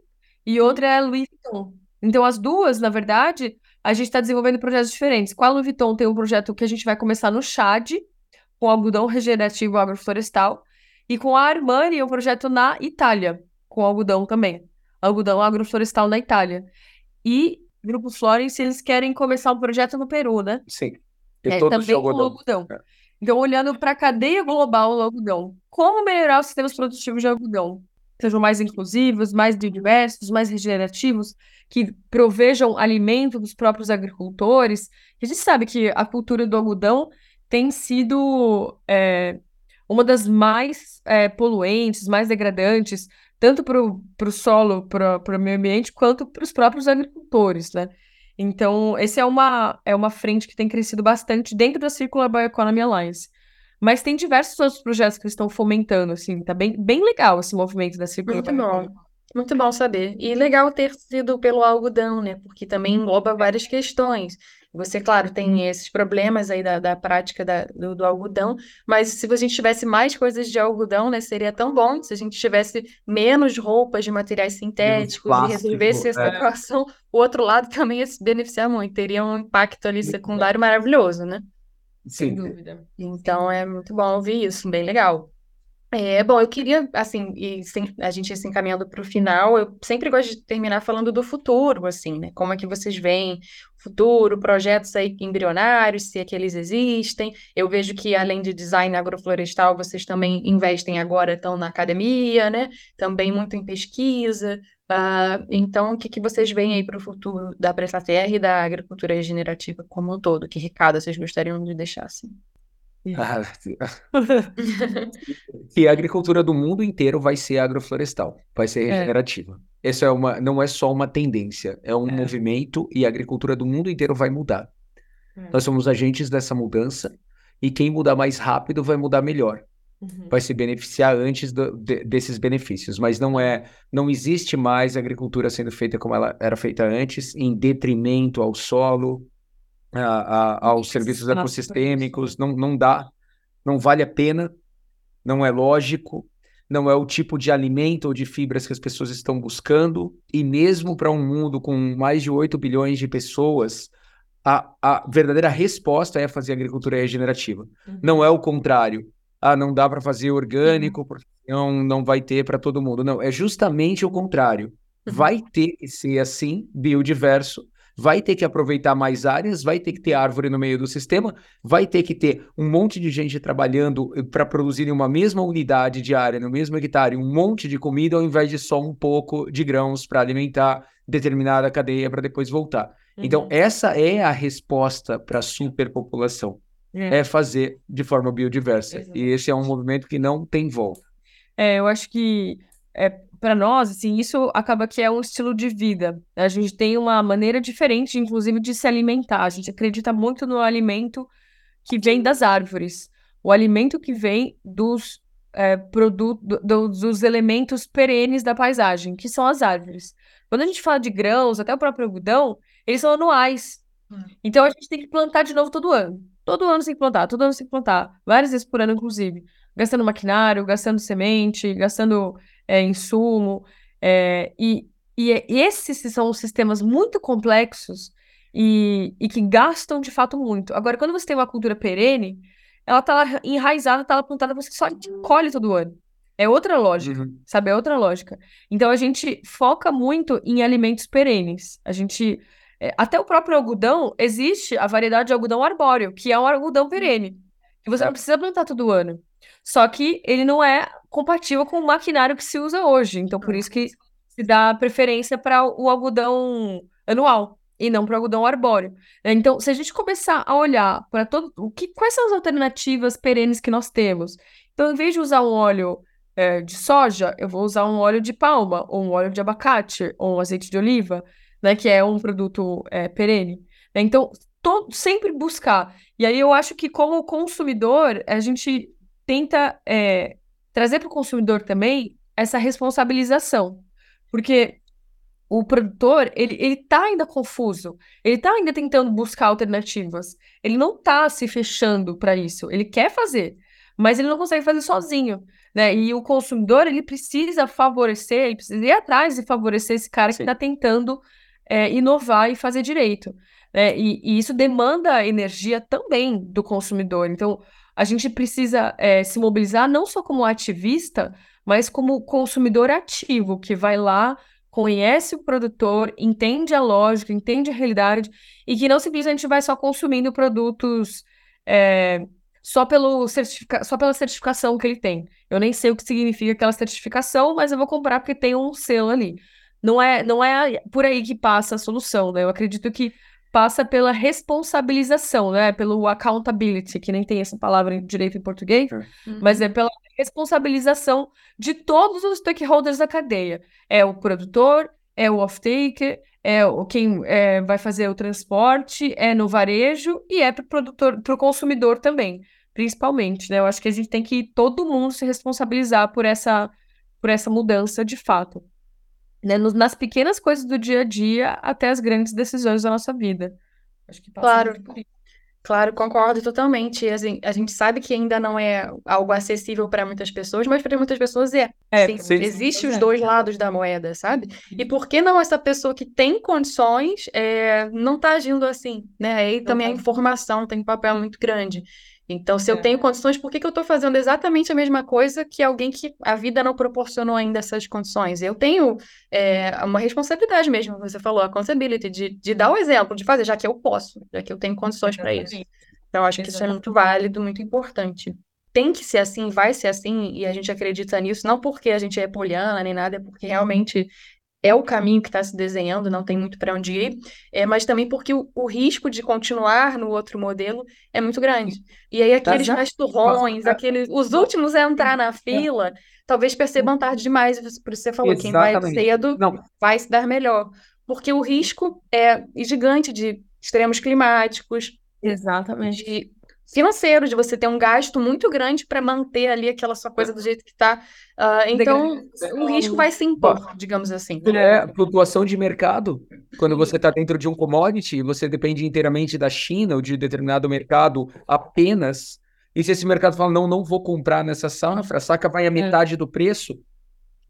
e outra é a Louis Vuitton. Então, as duas, na verdade, a gente está desenvolvendo projetos diferentes. Com a Louis Vuitton tem um projeto que a gente vai começar no Chad, com algodão regenerativo agroflorestal. E com a Armani, é um projeto na Itália, com algodão também. Algodão agroflorestal na Itália. E Grupo Florence, eles querem começar um projeto no Peru, né? Sim. E É, também com algodão. algodão. É. Então, olhando para a cadeia global do algodão, como melhorar os sistemas produtivos de algodão? Sejam mais inclusivos, mais biodiversos, mais regenerativos, que provejam alimento dos próprios agricultores. A gente sabe que a cultura do algodão tem sido é, uma das mais é, poluentes, mais degradantes, tanto para o solo, para o meio ambiente, quanto para os próprios agricultores, né? Então, esse é uma, é uma frente que tem crescido bastante dentro da Circular Bioeconomy Alliance. Mas tem diversos outros projetos que estão fomentando, assim, tá bem, bem legal esse movimento da Circular Muito bom. Muito bom saber. E legal ter sido pelo algodão, né? Porque também engloba várias questões. Você, claro, tem esses problemas aí da, da prática da- do, do algodão, mas se a gente tivesse mais coisas de algodão, né, seria tão bom se a gente tivesse menos roupas de materiais sintéticos e plástico, resolvesse essa é. equação. O outro lado também ia se beneficiar muito, teria um impacto ali secundário maravilhoso, né? Sem Sim. dúvida. Então é muito bom ouvir isso, bem legal. É, bom, eu queria, assim, e sem- a gente se encaminhando para o final, eu sempre gosto de terminar falando do futuro, assim, né? Como é que vocês veem futuro, projetos aí embrionários, se é que eles existem. Eu vejo que, além de design agroflorestal, vocês também investem agora, estão na academia, né? Também muito em pesquisa. Ah, então, o que que vocês veem aí para o futuro da Presta Terra e da agricultura regenerativa como um todo? Que recado vocês gostariam de deixar, assim? Ah, que a agricultura do mundo inteiro vai ser agroflorestal, vai ser É. regenerativa. Isso é uma, não é só uma tendência, é um movimento e a agricultura do mundo inteiro vai mudar. É. Nós somos agentes dessa mudança e quem mudar mais rápido vai mudar melhor, Uhum. vai se beneficiar antes do- de- desses benefícios. Mas não é, não existe mais agricultura sendo feita como ela era feita antes, em detrimento ao solo, a- a- aos serviços Exato. ecossistêmicos. Não, não dá, não vale a pena, não é lógico, não é o tipo de alimento ou de fibras que as pessoas estão buscando. E mesmo para um mundo com mais de 8 bilhões de pessoas, a, a verdadeira resposta é fazer agricultura regenerativa. Não é o contrário. Ah, não dá para fazer orgânico, porque senão não vai ter para todo mundo. Não, é justamente o contrário. Vai ter que ser assim, biodiverso, vai ter que aproveitar mais áreas, vai ter que ter árvore no meio do sistema, vai ter que ter um monte de gente trabalhando para produzir em uma mesma unidade de área, no mesmo hectare, um monte de comida, ao invés de só um pouco de grãos para alimentar determinada cadeia para depois voltar. Então, Uhum. essa é a resposta para a superpopulação É. é fazer de forma biodiversa. Exato. E esse é um movimento que não tem volta. É, eu acho que é, para nós, assim, isso acaba que é um estilo de vida. A gente tem uma maneira diferente, inclusive, de se alimentar. A gente acredita muito no alimento que vem das árvores, o alimento que vem dos é, produtos, dos elementos perenes da paisagem, que são as árvores. Quando a gente fala de grãos, até o próprio algodão, eles são anuais. Hum. Então a gente tem que plantar de novo todo ano. todo ano tem que plantar, todo ano tem que plantar, várias vezes por ano, inclusive, gastando maquinário, gastando semente, gastando é, insumo, é, e, e, e esses são sistemas muito complexos e, e que gastam de fato muito. Agora, quando você tem uma cultura perene, ela tá lá enraizada, tá lá plantada, você só colhe todo ano. É outra lógica, uhum. sabe? É outra lógica. Então a gente foca muito em alimentos perenes. A gente. É, até o próprio algodão, existe a variedade de algodão arbóreo, que é um algodão perene. Que você não precisa plantar todo ano. Só que ele não é compatível com o maquinário que se usa hoje. Então, por isso que se dá preferência para o algodão anual e não para o algodão arbóreo. Então, se a gente começar a olhar para todo o que, quais são as alternativas perenes que nós temos, então, em vez de usar um óleo é, de soja, eu vou usar um óleo de palma, ou um óleo de abacate, ou um azeite de oliva, né, que é um produto é, perene. Então, sempre buscar. E aí eu acho que, como consumidor, a gente tenta é, trazer para o consumidor também essa responsabilização. Porque o produtor, ele, ele tá ainda confuso, ele tá ainda tentando buscar alternativas, ele não tá se fechando para isso, ele quer fazer, mas ele não consegue fazer sozinho, né? E o consumidor, ele precisa favorecer, ele precisa ir atrás e favorecer esse cara Sim. que está tentando é, inovar e fazer direito, né? E, e, isso demanda energia também do consumidor, então a gente precisa é, se mobilizar não só como ativista, mas como consumidor ativo, que vai lá conhece o produtor, entende a lógica, entende a realidade e que não simplesmente vai só consumindo produtos é, só, pelo certifica só pela certificação que ele tem. Eu nem sei o que significa aquela certificação, mas eu vou comprar porque tem um selo ali. Não é, não é por aí que passa a solução, né? Eu acredito que passa pela responsabilização, né? Pelo accountability, que nem tem essa palavra direito em português, uhum. mas é pela responsabilização de todos os stakeholders da cadeia. É o produtor, é o off-taker, é o quem é, vai fazer o transporte, é no varejo e é para o produtor, para o consumidor também, principalmente, né? Eu acho que a gente tem que todo mundo se responsabilizar por essa, por essa mudança de fato né, nas pequenas coisas do dia a dia até as grandes decisões da nossa vida. Acho que passa claro. por isso. Claro, concordo totalmente. Assim, a gente sabe que ainda não é algo acessível para muitas pessoas, mas para muitas pessoas é. é sim, sim, Existe os dois lados da moeda, sabe? E por que não essa pessoa que tem condições é, não está agindo assim, né? Aí também a informação tem um papel muito grande. Então, se eu é. tenho condições, por que, que eu estou fazendo exatamente a mesma coisa que alguém que a vida não proporcionou ainda essas condições? Eu tenho é, uma responsabilidade mesmo, você falou, a accountability, de, de dar o exemplo, de fazer, já que eu posso, já que eu tenho condições para isso. Então, acho que isso é muito válido, muito importante. Tem que ser assim, vai ser assim, e a gente acredita nisso, não porque a gente é poliana nem nada, é porque realmente é o caminho que está se desenhando, não tem muito para onde ir, é, mas também porque o, o, risco de continuar no outro modelo é muito grande. E aí aqueles tá, mais turrões, aqueles, os últimos a entrar na fila, talvez percebam tarde demais, por isso você falou, Exatamente. quem vai cedo não. vai se dar melhor. Porque o risco é gigante de extremos climáticos, Exatamente. De financeiro, de você ter um gasto muito grande para manter ali aquela sua coisa do jeito que está. Uh, ah, então, o risco vai se impor, digamos assim. É, flutuação de mercado. Quando você está dentro de um commodity, você depende inteiramente da China ou de determinado mercado apenas. E se esse mercado fala, não, não vou comprar nessa safra, a saca vai a é. metade do preço,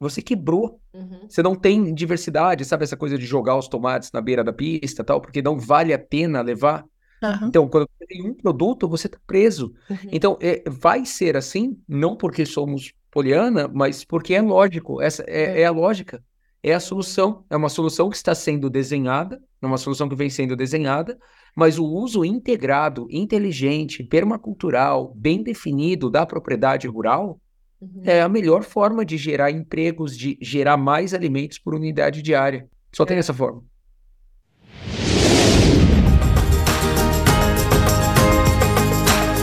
você quebrou. Uhum. Você não tem diversidade, sabe essa coisa de jogar os tomates na beira da pista tal, porque não vale a pena levar. Uhum. Então, quando você tem um produto, você está preso. Uhum. Então, é, vai ser assim, não porque somos poliana, mas porque é lógico. Essa é, é. é, a lógica. É a solução. É uma solução que está sendo desenhada, é uma solução que vem sendo desenhada, mas o uso integrado, inteligente, permacultural, bem definido da propriedade rural uhum. é a melhor forma de gerar empregos, de gerar mais alimentos por unidade diária. Só tem é. essa forma.